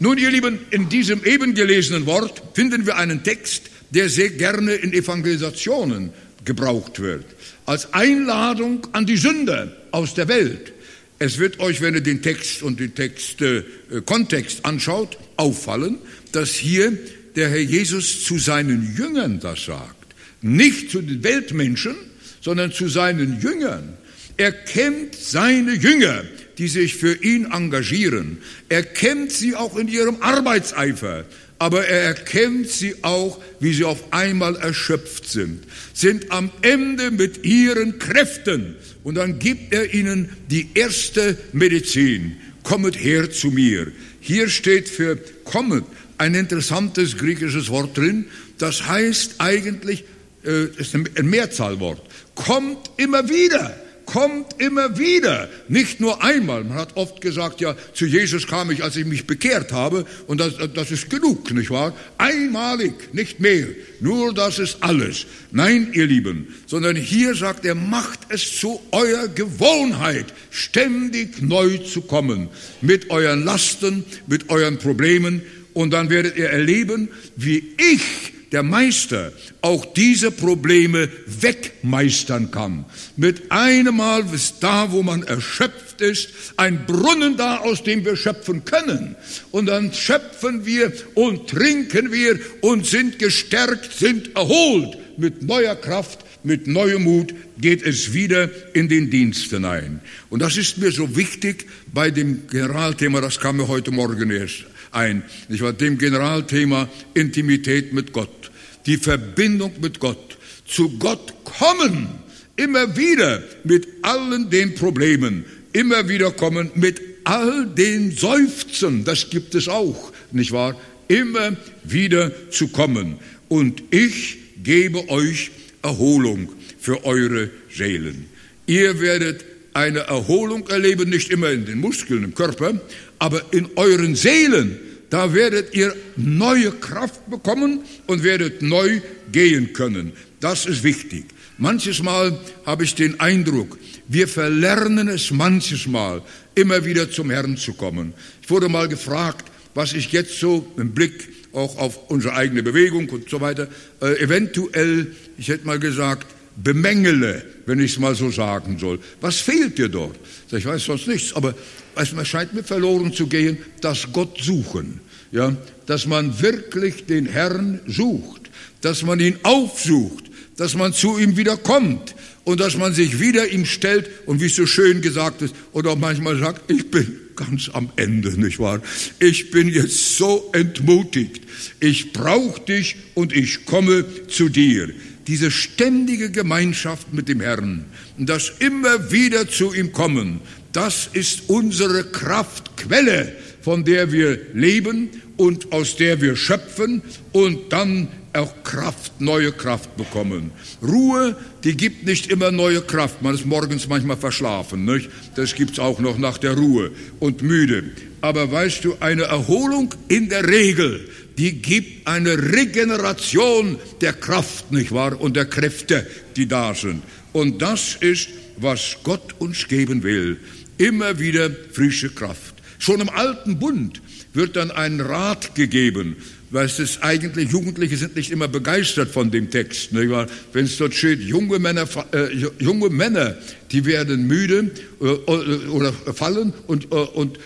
Nun, ihr Lieben, in diesem eben gelesenen Wort finden wir einen Text, der sehr gerne in Evangelisationen gebraucht wird, als Einladung an die Sünder aus der Welt. Es wird euch, wenn ihr den Text und den Textkontext äh, anschaut, auffallen, dass hier der Herr Jesus zu seinen Jüngern das sagt. Nicht zu den Weltmenschen, sondern zu seinen Jüngern. Er kennt seine Jünger die sich für ihn engagieren. Er kennt sie auch in ihrem Arbeitseifer, aber er erkennt sie auch, wie sie auf einmal erschöpft sind, sind am Ende mit ihren Kräften und dann gibt er ihnen die erste Medizin. Kommet her zu mir. Hier steht für kommet ein interessantes griechisches Wort drin, das heißt eigentlich, äh, ist ein Mehrzahlwort, kommt immer wieder kommt immer wieder, nicht nur einmal. Man hat oft gesagt, ja, zu Jesus kam ich, als ich mich bekehrt habe, und das, das ist genug, nicht wahr? Einmalig, nicht mehr. Nur das ist alles. Nein, ihr Lieben, sondern hier sagt er, macht es zu eurer Gewohnheit, ständig neu zu kommen, mit euren Lasten, mit euren Problemen, und dann werdet ihr erleben, wie ich der Meister auch diese Probleme wegmeistern kann. Mit einem Mal ist da, wo man erschöpft ist, ein Brunnen da, aus dem wir schöpfen können. Und dann schöpfen wir und trinken wir und sind gestärkt, sind erholt. Mit neuer Kraft, mit neuem Mut geht es wieder in den Dienst hinein. Und das ist mir so wichtig bei dem Generalthema, das kam mir heute Morgen erst ein. Ich war dem Generalthema Intimität mit Gott die Verbindung mit Gott, zu Gott kommen immer wieder mit allen den Problemen, immer wieder kommen mit all den Seufzen, das gibt es auch, nicht wahr? Immer wieder zu kommen. Und ich gebe euch Erholung für eure Seelen. Ihr werdet eine Erholung erleben, nicht immer in den Muskeln im Körper, aber in euren Seelen. Da werdet ihr neue Kraft bekommen und werdet neu gehen können. Das ist wichtig. Manches Mal habe ich den Eindruck, wir verlernen es manches Mal, immer wieder zum Herrn zu kommen. Ich wurde mal gefragt, was ich jetzt so im Blick auch auf unsere eigene Bewegung und so weiter, äh, eventuell, ich hätte mal gesagt, bemängele, wenn ich es mal so sagen soll. Was fehlt dir dort? Ich weiß sonst nichts, aber es scheint mir verloren zu gehen, das Gott suchen. Ja, dass man wirklich den Herrn sucht, dass man ihn aufsucht, dass man zu ihm wieder kommt und dass man sich wieder ihm stellt und wie es so schön gesagt ist oder auch manchmal sagt, ich bin ganz am Ende, nicht wahr? Ich bin jetzt so entmutigt. Ich brauche dich und ich komme zu dir. Diese ständige Gemeinschaft mit dem Herrn, das immer wieder zu ihm kommen, das ist unsere Kraftquelle, von der wir leben und aus der wir schöpfen und dann auch Kraft, neue Kraft bekommen. Ruhe, die gibt nicht immer neue Kraft. Man ist morgens manchmal verschlafen, nicht? Das gibt's auch noch nach der Ruhe und müde. Aber weißt du, eine Erholung in der Regel, die gibt eine Regeneration der Kraft, nicht wahr? Und der Kräfte, die da sind. Und das ist, was Gott uns geben will. Immer wieder frische Kraft. Schon im alten Bund wird dann ein Rat gegeben, weil es eigentlich, Jugendliche sind nicht immer begeistert von dem Text. Wenn es dort steht, junge Männer, äh, junge Männer, die werden müde äh, oder fallen und, äh, und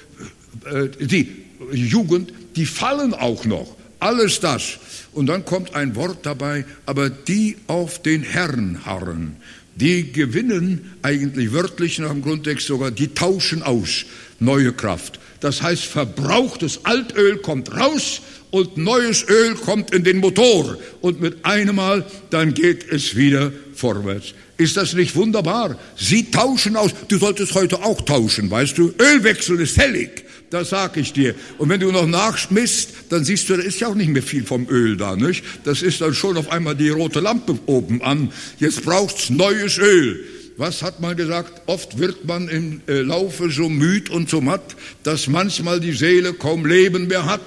äh, die Jugend, die fallen auch noch. Alles das. Und dann kommt ein Wort dabei, aber die auf den Herrn harren, die gewinnen eigentlich wörtlich nach dem Grundtext sogar, die tauschen aus neue Kraft. Das heißt, verbrauchtes Altöl kommt raus und neues Öl kommt in den Motor und mit einem Mal, dann geht es wieder vorwärts. Ist das nicht wunderbar? Sie tauschen aus. Du solltest heute auch tauschen, weißt du? Ölwechsel ist fällig. Das sag ich dir. Und wenn du noch nachschmisst, dann siehst du, da ist ja auch nicht mehr viel vom Öl da, nicht? Das ist dann schon auf einmal die rote Lampe oben an. Jetzt braucht's neues Öl. Was hat man gesagt? Oft wird man im äh, Laufe so müd und so matt, dass manchmal die Seele kaum Leben mehr hat.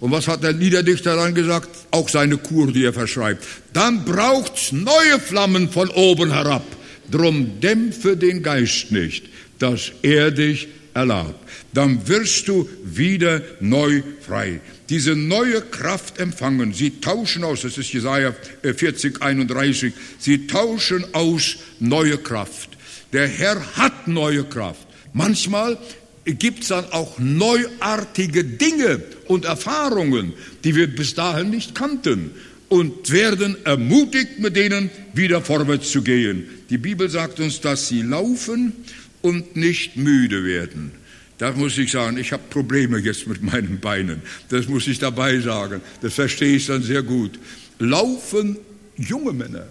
Und was hat der Liederdichter dann gesagt? Auch seine Kur, die er verschreibt. Dann braucht's neue Flammen von oben herab. Drum dämpfe den Geist nicht, dass er dich erlaubt. Dann wirst du wieder neu frei diese neue Kraft empfangen. Sie tauschen aus, das ist Jesaja 40, äh, 31, sie tauschen aus neue Kraft. Der Herr hat neue Kraft. Manchmal gibt es dann auch neuartige Dinge und Erfahrungen, die wir bis dahin nicht kannten und werden ermutigt, mit denen wieder vorwärts zu gehen. Die Bibel sagt uns, dass sie laufen und nicht müde werden. Da muss ich sagen, ich habe Probleme jetzt mit meinen Beinen. Das muss ich dabei sagen. Das verstehe ich dann sehr gut. Laufen junge Männer,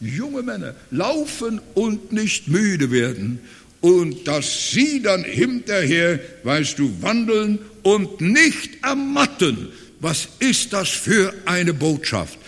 junge Männer, laufen und nicht müde werden. Und dass sie dann hinterher, weißt du, wandeln und nicht ermatten. Was ist das für eine Botschaft?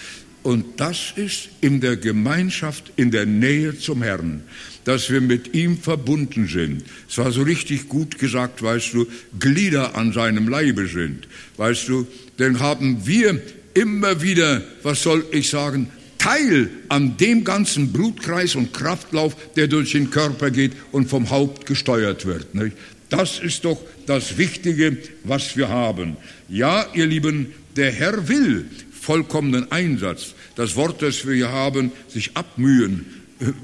Und das ist in der Gemeinschaft, in der Nähe zum Herrn dass wir mit ihm verbunden sind. Es war so richtig gut gesagt, weißt du, Glieder an seinem Leibe sind. Weißt du, denn haben wir immer wieder, was soll ich sagen, Teil an dem ganzen Blutkreis und Kraftlauf, der durch den Körper geht und vom Haupt gesteuert wird. Nicht? Das ist doch das Wichtige, was wir haben. Ja, ihr Lieben, der Herr will vollkommenen Einsatz. Das Wort, das wir hier haben, sich abmühen,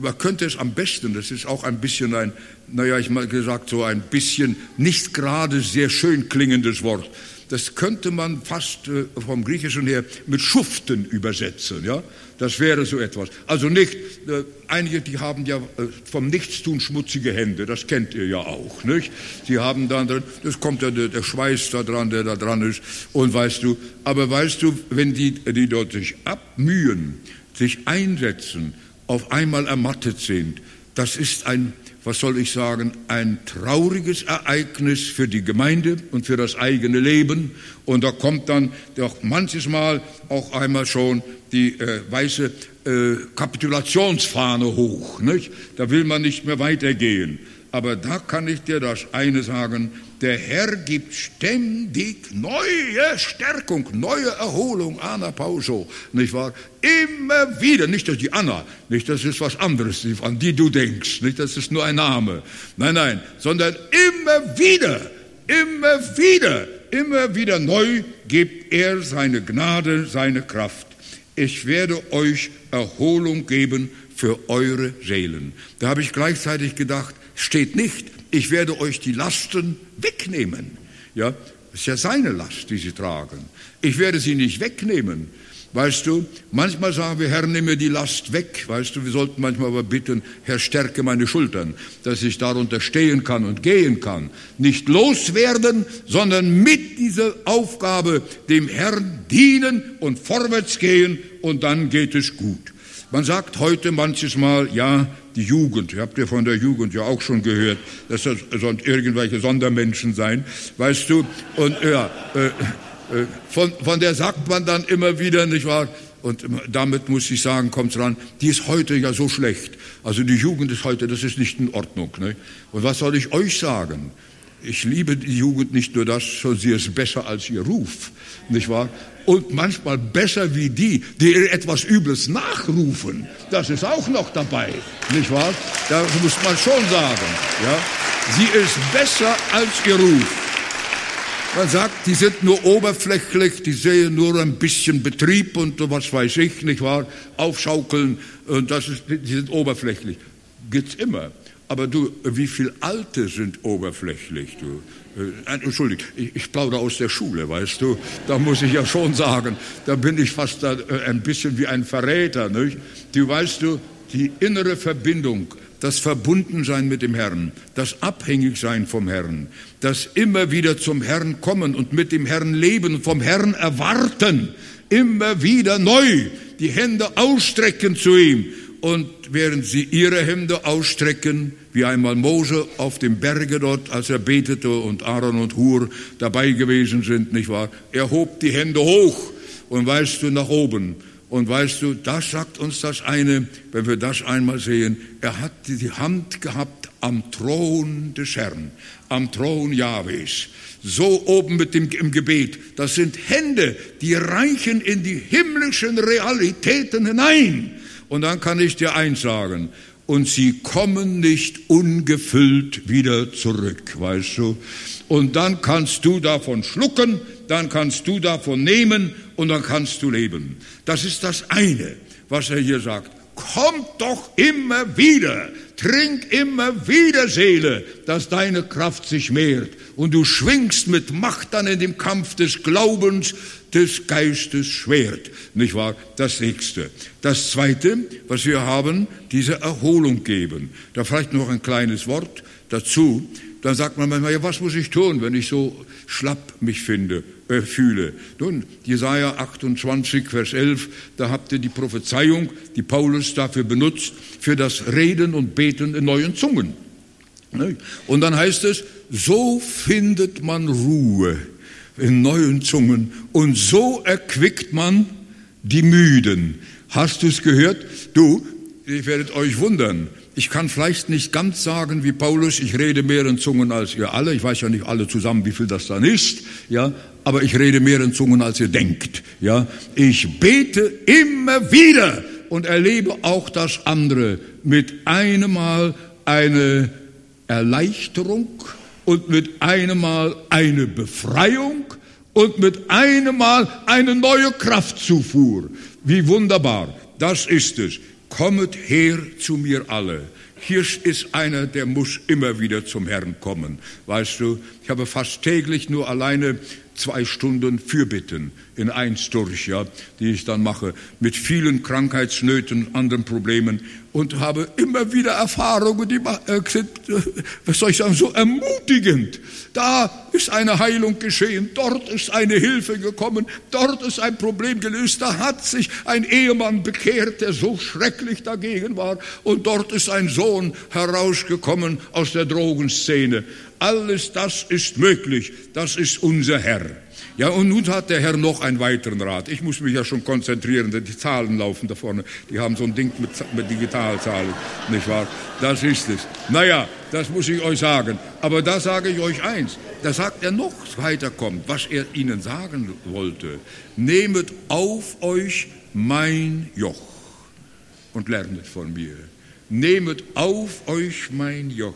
man könnte es am besten, das ist auch ein bisschen ein, naja, ich mal gesagt, so ein bisschen nicht gerade sehr schön klingendes Wort. Das könnte man fast äh, vom Griechischen her mit Schuften übersetzen, ja. Das wäre so etwas. Also nicht, äh, einige, die haben ja äh, vom Nichtstun schmutzige Hände, das kennt ihr ja auch, nicht? Sie haben dann, das kommt ja der, der Schweiß da dran, der da dran ist, und weißt du, aber weißt du, wenn die, die dort sich abmühen, sich einsetzen, auf einmal ermattet sind. Das ist ein, was soll ich sagen, ein trauriges Ereignis für die Gemeinde und für das eigene Leben. Und da kommt dann doch manches Mal auch einmal schon die äh, weiße äh, Kapitulationsfahne hoch. Nicht? Da will man nicht mehr weitergehen. Aber da kann ich dir das eine sagen, der Herr gibt ständig neue Stärkung, neue Erholung, Anna Pauso, nicht wahr? Immer wieder, nicht dass die Anna, nicht das ist was anderes, an die du denkst, nicht das ist nur ein Name, nein, nein, sondern immer wieder, immer wieder, immer wieder neu gibt er seine Gnade, seine Kraft. Ich werde euch Erholung geben für eure Seelen. Da habe ich gleichzeitig gedacht, steht nicht, ich werde euch die Lasten wegnehmen. Ja, ist ja seine Last, die sie tragen. Ich werde sie nicht wegnehmen. Weißt du, manchmal sagen wir, Herr, nimm mir die Last weg. Weißt du, wir sollten manchmal aber bitten, Herr, stärke meine Schultern, dass ich darunter stehen kann und gehen kann. Nicht loswerden, sondern mit dieser Aufgabe dem Herrn dienen und vorwärts gehen und dann geht es gut. Man sagt heute manches Mal, ja, die Jugend, ihr habt ja von der Jugend ja auch schon gehört, dass das irgendwelche Sondermenschen sein, weißt du, und ja, äh, äh, von, von der sagt man dann immer wieder, nicht wahr? Und damit muss ich sagen, kommt ran, die ist heute ja so schlecht. Also die Jugend ist heute, das ist nicht in Ordnung. Ne? Und was soll ich euch sagen? Ich liebe die Jugend nicht nur das, sondern sie ist besser als ihr Ruf, nicht wahr? Und manchmal besser wie die, die ihr etwas Übles nachrufen. Das ist auch noch dabei, nicht wahr? Das muss man schon sagen, ja? Sie ist besser als ihr Ruf. Man sagt, die sind nur oberflächlich, die sehen nur ein bisschen Betrieb und was weiß ich, nicht wahr? Aufschaukeln, und das ist, die sind oberflächlich. Gibt's immer. Aber du, wie viele Alte sind oberflächlich, du? Äh, Entschuldigung, ich, ich plaudere aus der Schule, weißt du? Da muss ich ja schon sagen, da bin ich fast da, äh, ein bisschen wie ein Verräter, nicht? Du weißt du, die innere Verbindung das Verbundensein mit dem Herrn, das Abhängigsein vom Herrn, das immer wieder zum Herrn kommen und mit dem Herrn leben, vom Herrn erwarten, immer wieder neu die Hände ausstrecken zu ihm. Und während sie ihre Hände ausstrecken, wie einmal Mose auf dem Berge dort, als er betete und Aaron und Hur dabei gewesen sind, nicht wahr? Er hob die Hände hoch und weißt du nach oben und weißt du, das sagt uns das eine, wenn wir das einmal sehen. Er hat die Hand gehabt am Thron des Herrn, am Thron Jahwes. So oben mit dem im Gebet. Das sind Hände, die reichen in die himmlischen Realitäten hinein. Und dann kann ich dir eins sagen. Und sie kommen nicht ungefüllt wieder zurück, weißt du? Und dann kannst du davon schlucken, dann kannst du davon nehmen und dann kannst du leben. Das ist das eine, was er hier sagt. Kommt doch immer wieder, trink immer wieder Seele, dass deine Kraft sich mehrt und du schwingst mit Macht dann in dem Kampf des Glaubens, des Geistes Schwert, nicht wahr? Das nächste. Das zweite, was wir haben, diese Erholung geben. Da vielleicht noch ein kleines Wort dazu. Dann sagt man manchmal, ja, was muss ich tun, wenn ich so schlapp mich finde? Äh, fühle. Nun, Jesaja 28, Vers 11, da habt ihr die Prophezeiung, die Paulus dafür benutzt, für das Reden und Beten in neuen Zungen. Ne? Und dann heißt es, so findet man Ruhe in neuen Zungen und so erquickt man die Müden. Hast du es gehört? Du, ihr werdet euch wundern. Ich kann vielleicht nicht ganz sagen wie Paulus, ich rede mehr in Zungen als ihr alle. Ich weiß ja nicht alle zusammen, wie viel das dann ist. Ja, aber ich rede mehr in Zungen, als ihr denkt. Ja, ich bete immer wieder und erlebe auch das andere mit einem Mal eine Erleichterung und mit einem Mal eine Befreiung und mit einem Mal eine neue Kraftzufuhr. Wie wunderbar. Das ist es. Kommet her zu mir alle. Hier ist einer, der muss immer wieder zum Herrn kommen. Weißt du, ich habe fast täglich nur alleine zwei Stunden Fürbitten. in eins durch, ja, die ich dann mache, mit vielen Krankheitsnöten und anderen Problemen und habe immer wieder Erfahrungen, die äh, sind, äh, was soll ich sagen, so ermutigend. Da ist eine Heilung geschehen, dort ist eine Hilfe gekommen, dort ist ein Problem gelöst, da hat sich ein Ehemann bekehrt, der so schrecklich dagegen war und dort ist ein Sohn herausgekommen aus der Drogenszene. Alles das ist möglich, das ist unser Herr. Ja, und nun hat der Herr noch einen weiteren Rat. Ich muss mich ja schon konzentrieren, denn die Zahlen laufen da vorne. Die haben so ein Ding mit, mit Digitalzahlen, nicht wahr? Das ist es. Naja, das muss ich euch sagen. Aber da sage ich euch eins. Da sagt er noch weiterkommt, was er ihnen sagen wollte. Nehmet auf euch mein Joch und lernet von mir. Nehmet auf euch mein Joch.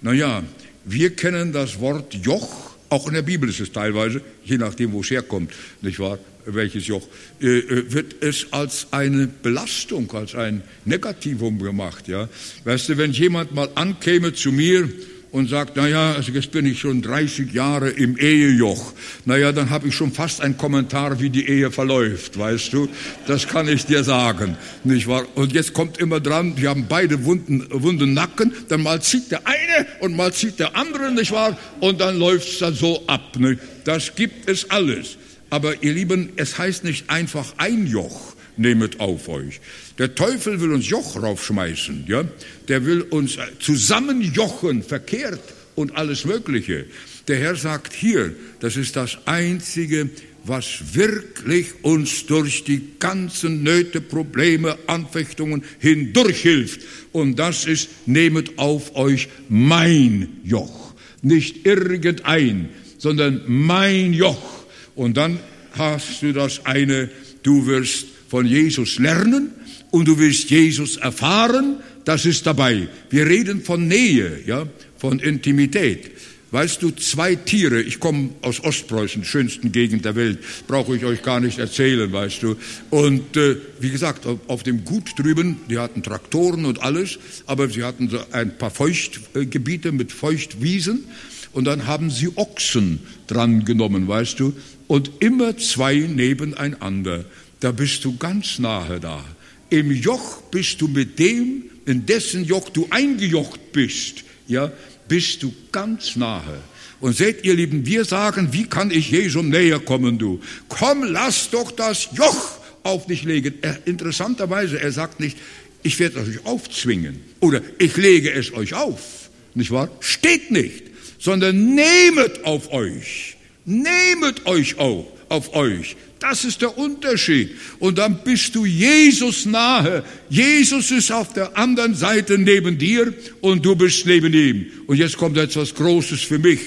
Naja, wir kennen das Wort Joch auch in der Bibel ist es teilweise, je nachdem, wo es herkommt, nicht wahr, welches Joch, äh, äh, wird es als eine Belastung, als ein Negativum gemacht. Ja? Weißt du, wenn jemand mal ankäme zu mir und sagt, naja, also jetzt bin ich schon 30 Jahre im Ehejoch. Naja, dann habe ich schon fast einen Kommentar, wie die Ehe verläuft, weißt du. Das kann ich dir sagen, nicht wahr? Und jetzt kommt immer dran, wir haben beide wunden, wunden Nacken, dann mal zieht der eine und mal zieht der andere, nicht wahr? Und dann läuft's dann so ab. Nicht? Das gibt es alles. Aber ihr Lieben, es heißt nicht einfach ein Joch nehmet auf euch. Der Teufel will uns Joch raufschmeißen, ja? Der will uns zusammenjochen, verkehrt und alles Mögliche. Der Herr sagt hier, das ist das Einzige, was wirklich uns durch die ganzen Nöte, Probleme, Anfechtungen hindurchhilft. Und das ist, nehmet auf euch mein Joch. Nicht irgendein, sondern mein Joch. Und dann hast du das eine, du wirst von Jesus lernen und du willst Jesus erfahren, das ist dabei. Wir reden von Nähe, ja, von Intimität. Weißt du, zwei Tiere, ich komme aus Ostpreußen, schönsten Gegend der Welt, brauche ich euch gar nicht erzählen, weißt du. Und äh, wie gesagt, auf, auf, dem Gut drüben, die hatten Traktoren und alles, aber sie hatten so ein paar Feuchtgebiete mit Feuchtwiesen und dann haben sie Ochsen dran genommen, weißt du, und immer zwei nebeneinander da bist du ganz nahe da. Im Joch bist du mit dem, in dessen Joch du eingejocht bist, ja, bist du ganz nahe. Und seht ihr Lieben, wir sagen, wie kann ich Jesu näher kommen, du? Komm, lass doch das Joch auf dich legen. Er, interessanterweise, er sagt nicht, ich werde es euch aufzwingen oder ich lege es euch auf, nicht wahr? Steht nicht, sondern nehmet auf euch, nehmet euch auf, auf euch. Das ist der Unterschied. Und dann bist du Jesus nahe. Jesus ist auf der anderen Seite neben dir und du bist neben ihm. Und jetzt kommt etwas Großes für mich.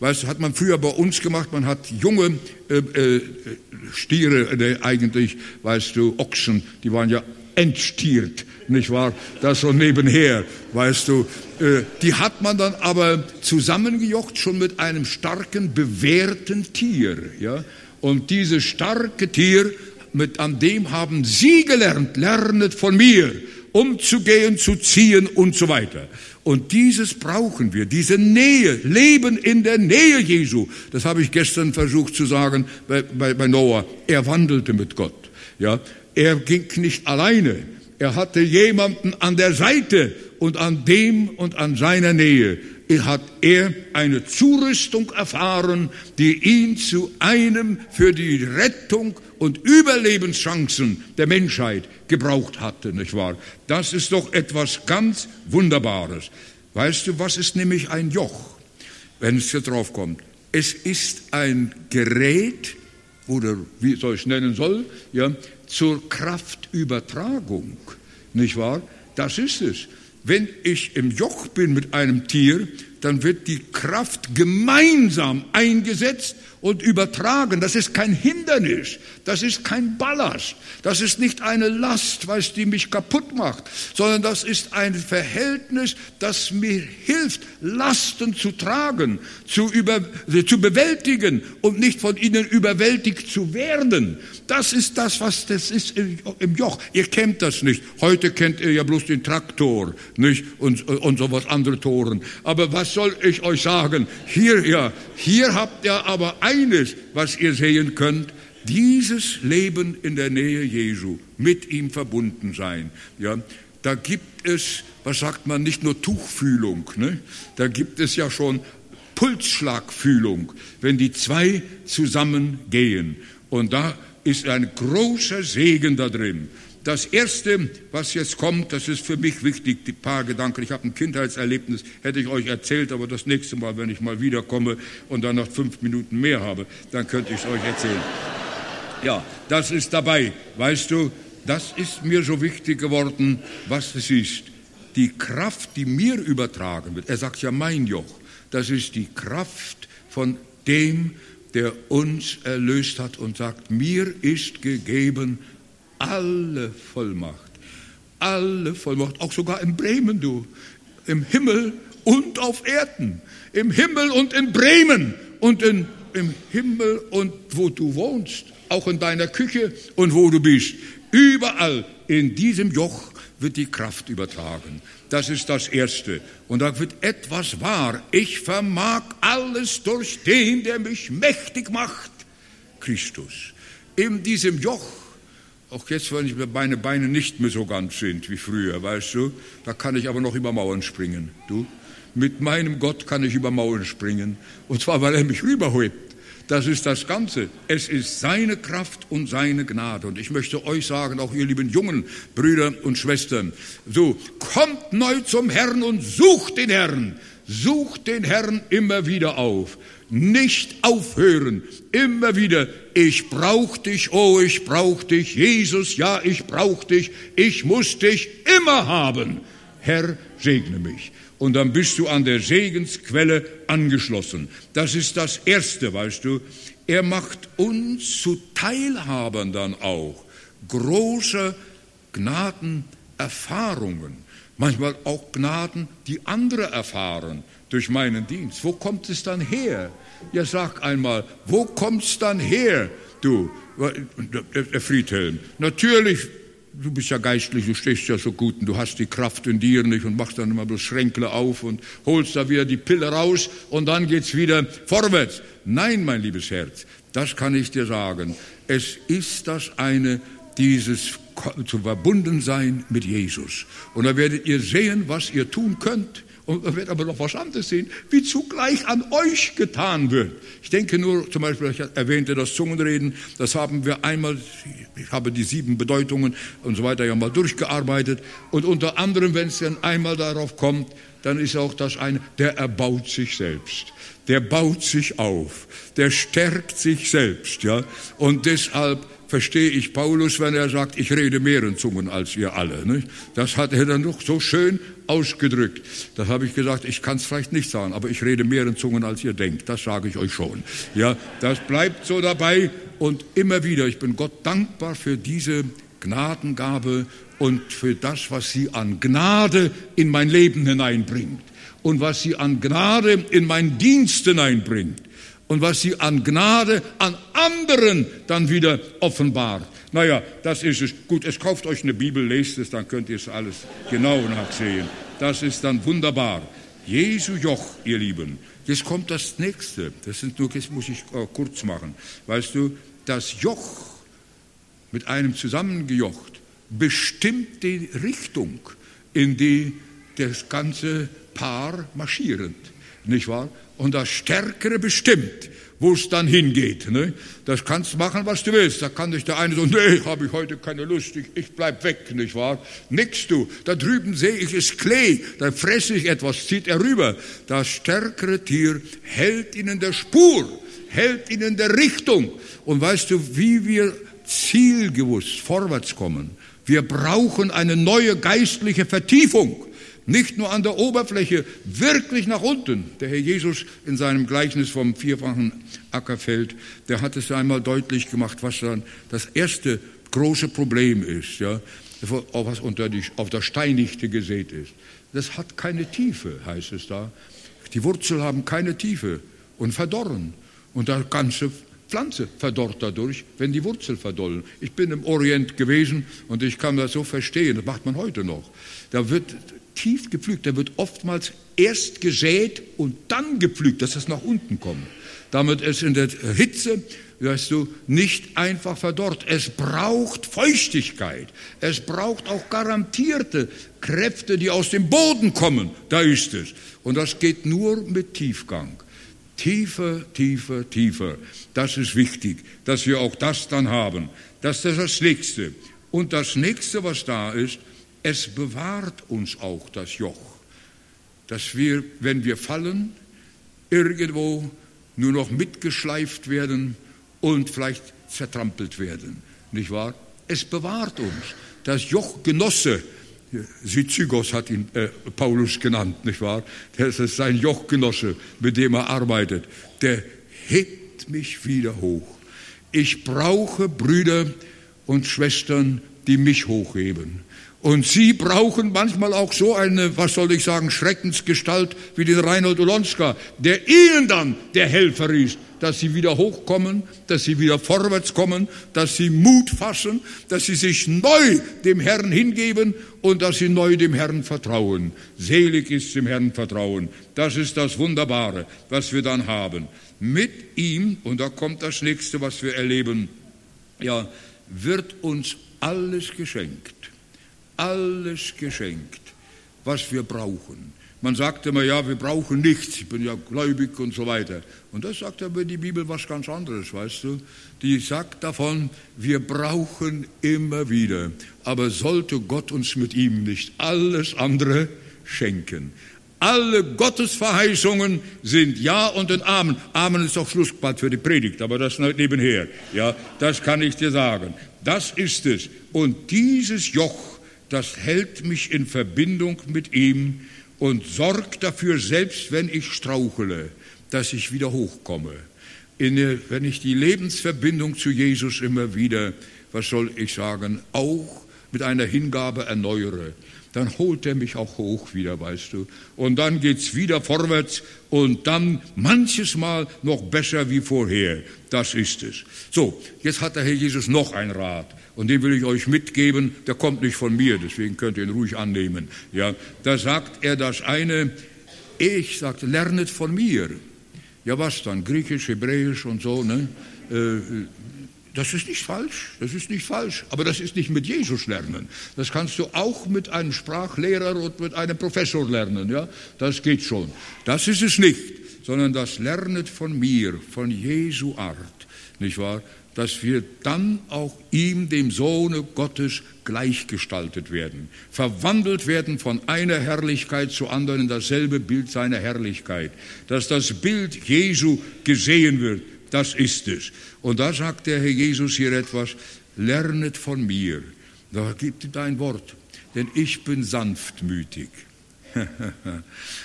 Du, hat man früher bei uns gemacht, man hat junge äh, äh, Stiere, äh, eigentlich, weißt du, Ochsen, die waren ja entstiert, nicht wahr? Das so nebenher, weißt du. Äh, die hat man dann aber zusammengejocht schon mit einem starken, bewährten Tier, ja. Und dieses starke Tier, mit, an dem haben Sie gelernt, lernet von mir, umzugehen, zu ziehen und so weiter. Und dieses brauchen wir, diese Nähe, Leben in der Nähe Jesu. Das habe ich gestern versucht zu sagen bei, bei, bei Noah. Er wandelte mit Gott. Ja, er ging nicht alleine. Er hatte jemanden an der Seite und an dem und an seiner Nähe hat er eine Zurüstung erfahren, die ihn zu einem für die Rettung und Überlebenschancen der Menschheit gebraucht hatte, nicht wahr? Das ist doch etwas ganz Wunderbares. Weißt du, was ist nämlich ein Joch, wenn es hier drauf kommt? Es ist ein Gerät, oder wie soll ich es nennen soll, ja, zur Kraftübertragung, nicht wahr? Das ist es. Wenn ich im Joch bin mit einem Tier, dann wird die Kraft gemeinsam eingesetzt und übertragen. Das ist kein Hindernis, das ist kein Ballast, das ist nicht eine Last, was die mich kaputt macht, sondern das ist ein Verhältnis, das mir hilft, Lasten zu tragen, zu, über, zu bewältigen und nicht von ihnen überwältigt zu werden. Das ist das, was das ist im Joch. Ihr kennt das nicht. Heute kennt ihr ja bloß den Traktor, nicht? Und, und sowas andere Toren. Aber was soll ich euch sagen? Hier, ja, hier habt ihr aber eines, was ihr sehen könnt. Dieses Leben in der Nähe Jesu, mit ihm verbunden sein, ja, da gibt es, was sagt man, nicht nur Tuchfühlung, ne? da gibt es ja schon Pulsschlagfühlung, wenn die zwei zusammengehen. Und da ist ein großer Segen da drin. Das Erste, was jetzt kommt, das ist für mich wichtig, die paar Gedanken. Ich habe ein Kindheitserlebnis, hätte ich euch erzählt, aber das nächste Mal, wenn ich mal wiederkomme und dann noch fünf Minuten mehr habe, dann könnte ich es euch erzählen. Ja, das ist dabei. Weißt du, das ist mir so wichtig geworden, was es ist. Die Kraft, die mir übertragen wird. Er sagt ja mein Joch. Das ist die Kraft von dem, der uns erlöst hat und sagt, mir ist gegeben alle Vollmacht. Alle Vollmacht, auch sogar in Bremen, du. Im Himmel und auf Erden. Im Himmel und in Bremen und in, im Himmel und wo du wohnst. Auch in deiner Küche und wo du bist. Überall in diesem Joch wird die Kraft übertragen. Das ist das Erste. Und da wird etwas wahr. Ich vermag alles durch den, der mich mächtig macht. Christus. In diesem Joch, auch jetzt, wenn ich meine Beine nicht mehr so ganz sind wie früher, weißt du, da kann ich aber noch über Mauern springen. Du? Mit meinem Gott kann ich über Mauern springen. Und zwar, weil er mich rüberhebt. Das ist das Ganze. Es ist seine Kraft und seine Gnade. Und ich möchte euch sagen, auch ihr lieben jungen Brüder und Schwestern, so, kommt neu zum Herrn und sucht den Herrn. Sucht den Herrn immer wieder auf. Nicht aufhören. Immer wieder. Ich brauch dich, oh, ich brauch dich. Jesus, ja, ich brauch dich. Ich muss dich immer haben. Herr, segne mich und dann bist du an der Segensquelle angeschlossen. Das ist das Erste, weißt du. Er macht uns zu Teilhabern dann auch großer Gnadenerfahrungen. Manchmal auch Gnaden, die andere erfahren durch meinen Dienst. Wo kommt es dann her? Ja, sag einmal, wo kommt es dann her, du, der Friedhelm? Natürlich du bist ja geistlich, du stehst ja so gut und du hast die Kraft in dir nicht und machst dann immer bloß Schränkle auf und holst da wieder die Pille raus und dann geht's wieder vorwärts. Nein, mein liebes Herz, das kann ich dir sagen. Es ist das eine, dieses zu verbunden sein mit Jesus. Und da werdet ihr sehen, was ihr tun könnt. Und wird aber noch was anderes sehen, wie zugleich an euch getan wird. Ich denke nur, zum Beispiel, ich erwähnte das Zungenreden, das haben wir einmal, ich habe die sieben Bedeutungen und so weiter ja mal durchgearbeitet. Und unter anderem, wenn es dann einmal darauf kommt, dann ist auch das eine, der erbaut sich selbst. Der baut sich auf. Der stärkt sich selbst, ja. Und deshalb verstehe ich Paulus, wenn er sagt, ich rede mehr in Zungen als ihr alle. Nicht? Das hat er dann noch so schön ausgedrückt. Das habe ich gesagt, ich kann es vielleicht nicht sagen, aber ich rede mehr in Zungen als ihr denkt. Das sage ich euch schon. Ja, das bleibt so dabei und immer wieder. Ich bin Gott dankbar für diese Gnadengabe und für das, was sie an Gnade in mein Leben hineinbringt und was sie an Gnade in meinen Dienst hineinbringt und was sie an Gnade an anderen dann wieder offenbart. Naja, das ist es. Gut, es kauft euch eine Bibel, lest es, dann könnt ihr es alles genau nachsehen. Das ist dann wunderbar. Jesu Joch, ihr Lieben. Jetzt kommt das nächste. Das sind nur, das muss ich äh, kurz machen. Weißt du, das Joch mit einem zusammengejocht bestimmt die Richtung, in die das ganze Paar marschierend, nicht wahr? Und das Stärkere bestimmt, wo es dann hingeht. Ne? Das kannst machen, was du willst. Da kann dich der eine so, nee, habe ich heute keine Lust, ich, ich bleib weg, nicht wahr? Nix du. Da drüben sehe ich es Klee, da fresse ich etwas, zieht er rüber. Das stärkere Tier hält ihn in der Spur, hält ihn in der Richtung. Und weißt du, wie wir zielgewusst vorwärts kommen? Wir brauchen eine neue geistliche Vertiefung. Nicht nur an der Oberfläche, wirklich nach unten. Der Herr Jesus in seinem Gleichnis vom vierfachen Ackerfeld, der hat es einmal deutlich gemacht, was dann das erste große Problem ist, ja, was unter die, auf der Steinichte gesät ist. Das hat keine Tiefe, heißt es da. Die Wurzel haben keine Tiefe und verdorren. Und der ganze Pflanze verdorrt dadurch, wenn die Wurzel verdollen. Ich bin im Orient gewesen und ich kann das so verstehen, das macht man heute noch. Da wird tief gepflügt. Der wird oftmals erst gesät und dann gepflügt, dass es nach unten kommt. Damit es in der Hitze weißt du, nicht einfach verdorrt. Es braucht Feuchtigkeit. Es braucht auch garantierte Kräfte, die aus dem Boden kommen. Da ist es. Und das geht nur mit Tiefgang. Tiefer, tiefer, tiefer. Das ist wichtig, dass wir auch das dann haben. Das ist das Nächste. Und das Nächste, was da ist, es bewahrt uns auch das Joch. Dass wir, wenn wir fallen, irgendwo nur noch mitgeschleift werden und vielleicht zertrampelt werden. Nicht wahr? Es bewahrt uns. Das Jochgenosse, Syzygos hat ihn äh, Paulus genannt, nicht wahr? Das ist sein Jochgenosse, mit dem er arbeitet. Der hebt mich wieder hoch. Ich brauche Brüder und Schwestern, die mich hochheben. Und sie brauchen manchmal auch so eine, was soll ich sagen, Schreckensgestalt wie den Reinhold Olonska, der ihnen dann der Helfer ist, dass sie wieder hochkommen, dass sie wieder vorwärts kommen, dass sie Mut fassen, dass sie sich neu dem Herrn hingeben und dass sie neu dem Herrn vertrauen. Selig ist dem Herrn vertrauen. Das ist das Wunderbare, was wir dann haben. Mit ihm, und da kommt das nächste, was wir erleben, ja, wird uns alles geschenkt alles geschenkt, was wir brauchen. Man sagt immer, ja, wir brauchen nichts, ich bin ja gläubig und so weiter. Und das sagt aber die Bibel was ganz anderes, weißt du? Die sagt davon, wir brauchen immer wieder. Aber sollte Gott uns mit ihm nicht alles andere schenken? Alle Gottesverheißungen sind Ja und ein Amen. Amen ist auch Schlussbad für die Predigt, aber das nebenher. Ja, das kann ich dir sagen. Das ist es. Und dieses Joch das hält mich in Verbindung mit ihm und sorgt dafür, selbst wenn ich strauchle, dass ich wieder hochkomme. In, wenn ich die Lebensverbindung zu Jesus immer wieder, was soll ich sagen, auch mit einer Hingabe erneuere, dann holt er mich auch hoch wieder, weißt du. Und dann geht's wieder vorwärts und dann manches Mal noch besser wie vorher. Das ist es. So, jetzt hat der Herr Jesus noch ein Rat. Und den will ich euch mitgeben, der kommt nicht von mir, deswegen könnt ihr ihn ruhig annehmen. Ja, da sagt er das eine, ich sagte, lernet von mir. Ja, was dann? Griechisch, Hebräisch und so, ne? Äh, das ist nicht falsch, das ist nicht falsch, aber das ist nicht mit Jesus lernen. Das kannst du auch mit einem Sprachlehrer und mit einem Professor lernen, ja? Das geht schon. Das ist es nicht, sondern das lernet von mir, von Jesu Art, nicht wahr? dass wir dann auch ihm, dem Sohne Gottes, gleichgestaltet werden, verwandelt werden von einer Herrlichkeit zur anderen in dasselbe Bild seiner Herrlichkeit, dass das Bild Jesu gesehen wird, das ist es. Und da sagt der Herr Jesus hier etwas, lernet von mir. Da gibt es ein Wort, denn ich bin sanftmütig.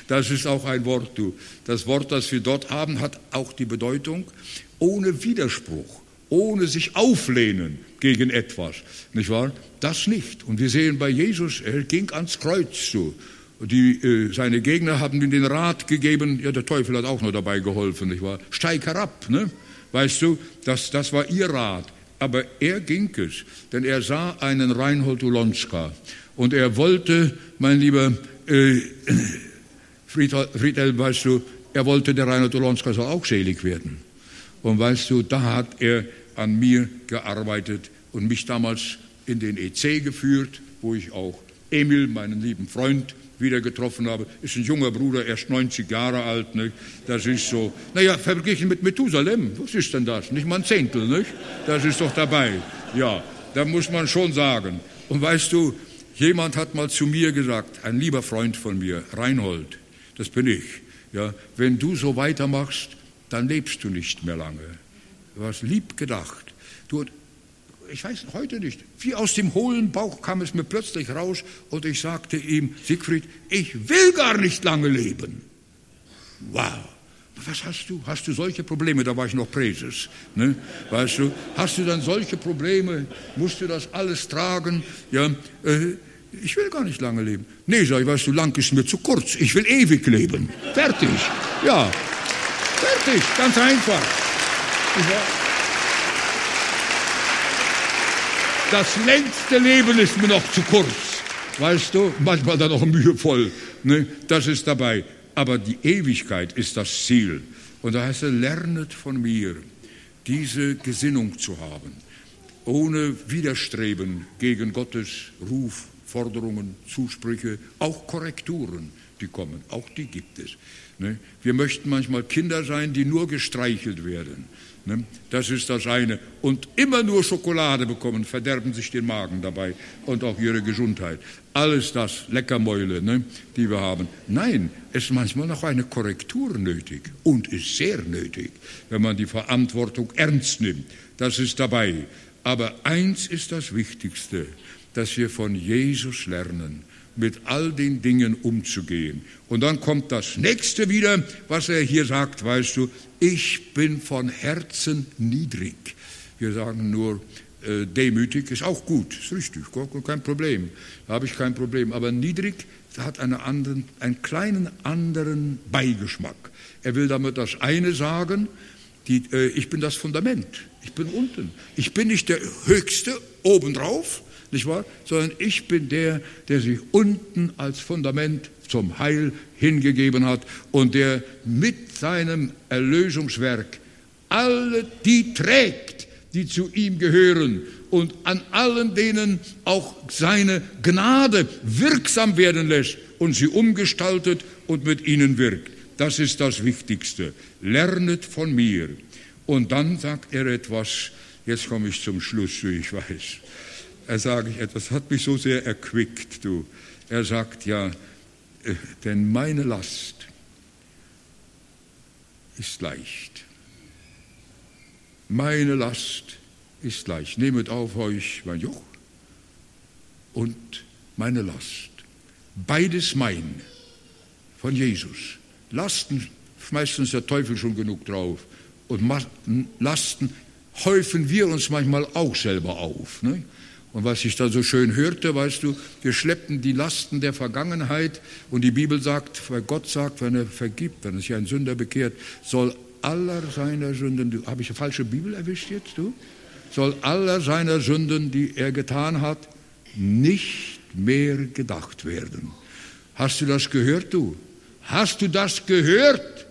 Das ist auch ein Wort, du. Das Wort, das wir dort haben, hat auch die Bedeutung ohne Widerspruch ohne sich auflehnen gegen etwas, nicht wahr? Das nicht. Und wir sehen bei Jesus, er ging ans Kreuz zu. Die, äh, seine Gegner haben ihm den Rat gegeben, ja, der Teufel hat auch noch dabei geholfen, nicht wahr? Steig herab, ne? Weißt du, das, das war ihr Rat. Aber er ging es, denn er sah einen Reinhold Ulonska und er wollte, mein lieber äh, Friedel, weißt du, er wollte, der Reinhold Ulonska soll auch selig werden. Und weißt du, da hat er an mir gearbeitet und mich damals in den EC geführt, wo ich auch Emil, meinen lieben Freund, wieder getroffen habe. Ist ein junger Bruder, erst 90 Jahre alt. Nicht? Das ist so, naja, verglichen mit Methusalem, was ist denn das? Nicht mal ein Zehntel, nicht? Das ist doch dabei. Ja, da muss man schon sagen. Und weißt du, jemand hat mal zu mir gesagt, ein lieber Freund von mir, Reinhold, das bin ich. Ja, wenn du so weitermachst, dann lebst du nicht mehr lange. Du hast lieb gedacht. Du, ich weiß heute nicht, wie aus dem hohlen Bauch kam es mir plötzlich raus und ich sagte ihm, Siegfried, ich will gar nicht lange leben. Wow. Was hast du? Hast du solche Probleme? Da war ich noch Präses. Ne? Weißt du, hast du dann solche Probleme? Musst du das alles tragen? Ja, äh, ich will gar nicht lange leben. Nee, sag ich, weißt du, lang ist mir zu kurz. Ich will ewig leben. Fertig. Ja, Fertig, ganz einfach. Das längste Leben ist mir noch zu kurz. Weißt du, manchmal dann auch mühevoll. Ne? Das ist dabei. Aber die Ewigkeit ist das Ziel. Und da heißt er, lernet von mir. diese Gesinnung zu haben, ohne Widerstreben gegen Gottes Ruf, Forderungen, Zusprüche, auch Korrekturen, die kommen, auch die gibt es. Ne? Wir möchten manchmal Kinder sein, die nur gestreichelt werden. Ne? Das ist das eine. Und immer nur Schokolade bekommen, verderben sich den Magen dabei und auch ihre Gesundheit. Alles das, Leckermäule, ne, die wir haben. Nein, es ist manchmal noch eine Korrektur nötig und ist sehr nötig, wenn man die Verantwortung ernst nimmt. Das ist dabei. Aber eins ist das Wichtigste, dass wir von Jesus lernen mit all den Dingen umzugehen. Und dann kommt das nächste wieder, was er hier sagt, weißt du, ich bin von Herzen niedrig. Wir sagen nur, äh, demütig ist auch gut, ist richtig, kein Problem, da habe ich kein Problem. Aber niedrig hat eine anderen, einen kleinen anderen Beigeschmack. Er will damit das eine sagen, die, äh, ich bin das Fundament, ich bin unten. Ich bin nicht der Höchste obendrauf, nicht wahr? Sondern ich bin der, der sich unten als Fundament zum Heil hingegeben hat und der mit seinem Erlösungswerk alle die trägt, die zu ihm gehören und an allen denen auch seine Gnade wirksam werden lässt und sie umgestaltet und mit ihnen wirkt. Das ist das Wichtigste. Lernet von mir. Und dann sagt er etwas, jetzt komme ich zum Schluss, wie ich weiß er sage ich etwas, hat mich so sehr erquickt, du. Er sagt ja, äh, denn meine Last ist leicht. Meine Last ist leicht. Nehmet auf euch mein Joch und meine Last. Beides mein von Jesus. Lasten schmeißt uns der Teufel schon genug drauf. Und Lasten häufen wir uns manchmal auch selber auf. Ne? Und was ich da so schön hörte, weißt du, wir schleppten die Lasten der Vergangenheit und die Bibel sagt, weil Gott sagt, wenn er vergibt, wenn sich ein Sünder bekehrt, soll aller seiner Sünden, habe ich eine falsche Bibel erwischt jetzt, du? Soll aller seiner Sünden, die er getan hat, nicht mehr gedacht werden. Hast du das gehört, du? Hast du das gehört?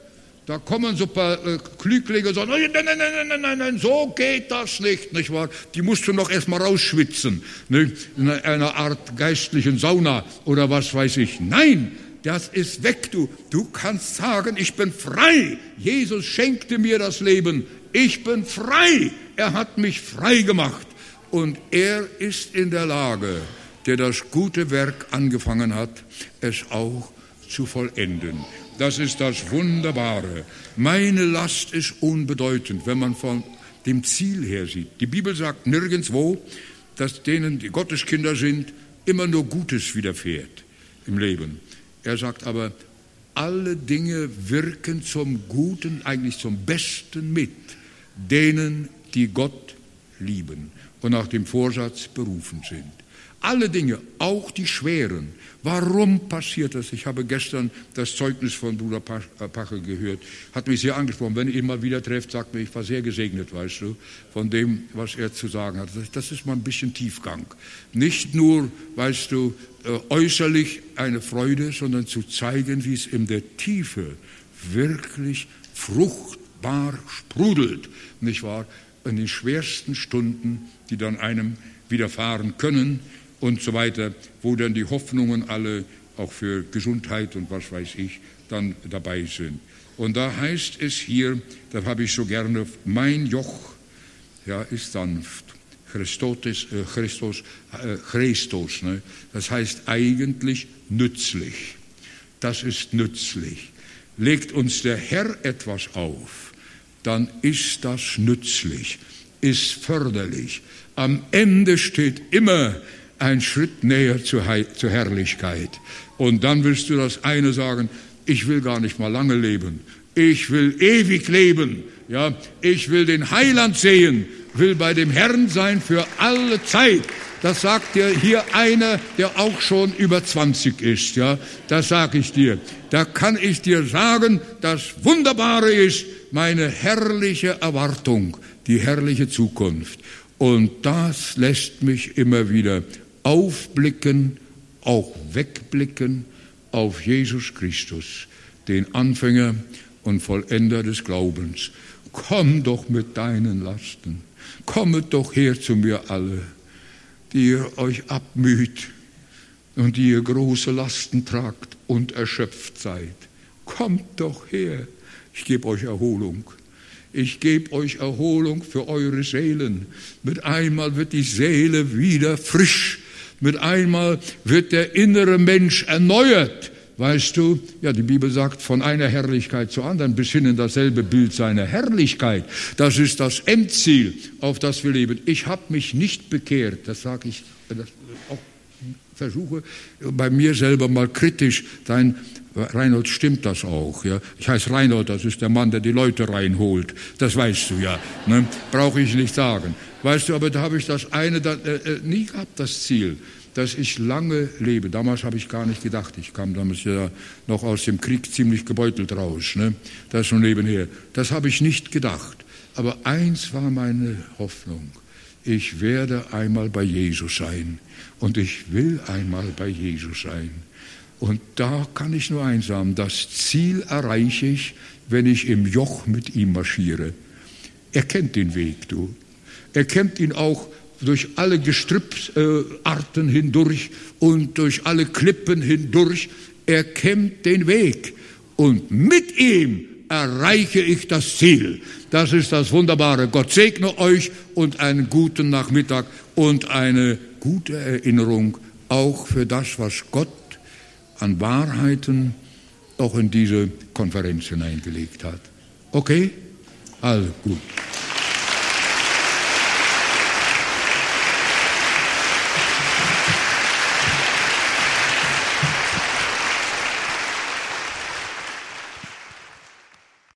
Da kommen so ein paar äh, Klüglinge und sagen, nein, nein, nein, nein, nein, nein, nein, so geht das nicht, nicht wahr? Die musst du noch erstmal rausschwitzen, ne? in einer Art geistlichen Sauna oder was weiß ich. Nein, das ist weg, du. Du kannst sagen, ich bin frei. Jesus schenkte mir das Leben. Ich bin frei. Er hat mich frei gemacht. Und er ist in der Lage, der das gute Werk angefangen hat, es auch zu vollenden. Das ist das Wunderbare. Meine Last ist unbedeutend, wenn man von dem Ziel her sieht. Die Bibel sagt nirgendwo, dass denen, die Gotteskinder sind, immer nur Gutes widerfährt im Leben. Er sagt aber, alle Dinge wirken zum Guten, eigentlich zum Besten mit, denen, die Gott lieben und nach dem Vorsatz berufen sind. Alle Dinge, auch die schweren. Warum passiert das? Ich habe gestern das Zeugnis von Bruder äh, Pache gehört. Hat mich sehr angesprochen. Wenn ihr ihn mal wieder trefft, sagt mir, ich war sehr gesegnet, weißt du, von dem, was er zu sagen hat. Das ist mal ein bisschen Tiefgang. Nicht nur, weißt du, äh, äußerlich eine Freude, sondern zu zeigen, wie es in der Tiefe wirklich fruchtbar sprudelt, nicht wahr? In den schwersten Stunden, die dann einem widerfahren können, und so weiter, wo dann die Hoffnungen alle auch für Gesundheit und was weiß ich dann dabei sind. Und da heißt es hier, da habe ich so gerne, mein Joch ja, ist sanft. Christus, äh, Christus, äh, Christus ne? das heißt eigentlich nützlich. Das ist nützlich. Legt uns der Herr etwas auf, dann ist das nützlich, ist förderlich. Am Ende steht immer, ein Schritt näher zur, zur Herrlichkeit. Und dann willst du das eine sagen, ich will gar nicht mal lange leben. Ich will ewig leben. Ja, ich will den Heiland sehen, will bei dem Herrn sein für alle Zeit. Das sagt dir hier einer, der auch schon über 20 ist. Ja, das sage ich dir. Da kann ich dir sagen, das Wunderbare ist meine herrliche Erwartung, die herrliche Zukunft. Und das lässt mich immer wieder aufblicken, auch wegblicken auf Jesus Christus, den Anfänger und Vollender des Glaubens. komm doch mit deinen Lasten. Kommet doch her zu mir alle, die ihr euch abmüht und die ihr große Lasten tragt und erschöpft seid. Kommt doch her, ich gebe euch Erholung. Ich gebe euch Erholung für eure Seelen. Mit einmal wird die Seele wieder frisch. Mit einmal wird der innere Mensch erneuert. Weißt du, ja, die Bibel sagt von einer Herrlichkeit zur anderen bis hin in dasselbe Bild seiner Herrlichkeit. Das ist das Endziel, auf das wir leben. Ich habe mich nicht bekehrt, das sage ich, das auch versuche bei mir selber mal kritisch sein. Reinhold stimmt das auch. Ja? Ich heiße Reinhold, das ist der Mann, der die Leute reinholt. Das weißt du ja. Ne? Brauche ich nicht sagen. Weißt du, aber da habe ich das eine da, äh, äh nie gehabt, das Ziel dass ich lange lebe. Damals habe ich gar nicht gedacht. Ich kam damals ja noch aus dem Krieg ziemlich gebeutelt raus. Ne? Das schon nebenher. Das habe ich nicht gedacht. Aber eins war meine Hoffnung. Ich werde einmal bei Jesus sein. Und ich will einmal bei Jesus sein. Und da kann ich nur eins sagen. Das Ziel erreiche ich, wenn ich im Joch mit ihm marschiere. Er kennt den Weg, du. Er kennt ihn auch durch alle Gestrüpparten hindurch und durch alle Klippen hindurch. Er kennt den Weg und mit ihm erreiche ich das Ziel. Das ist das Wunderbare. Gott segne euch und einen guten Nachmittag und eine gute Erinnerung auch für das, was Gott an Wahrheiten auch in diese Konferenz hineingelegt hat. Okay? Also gut.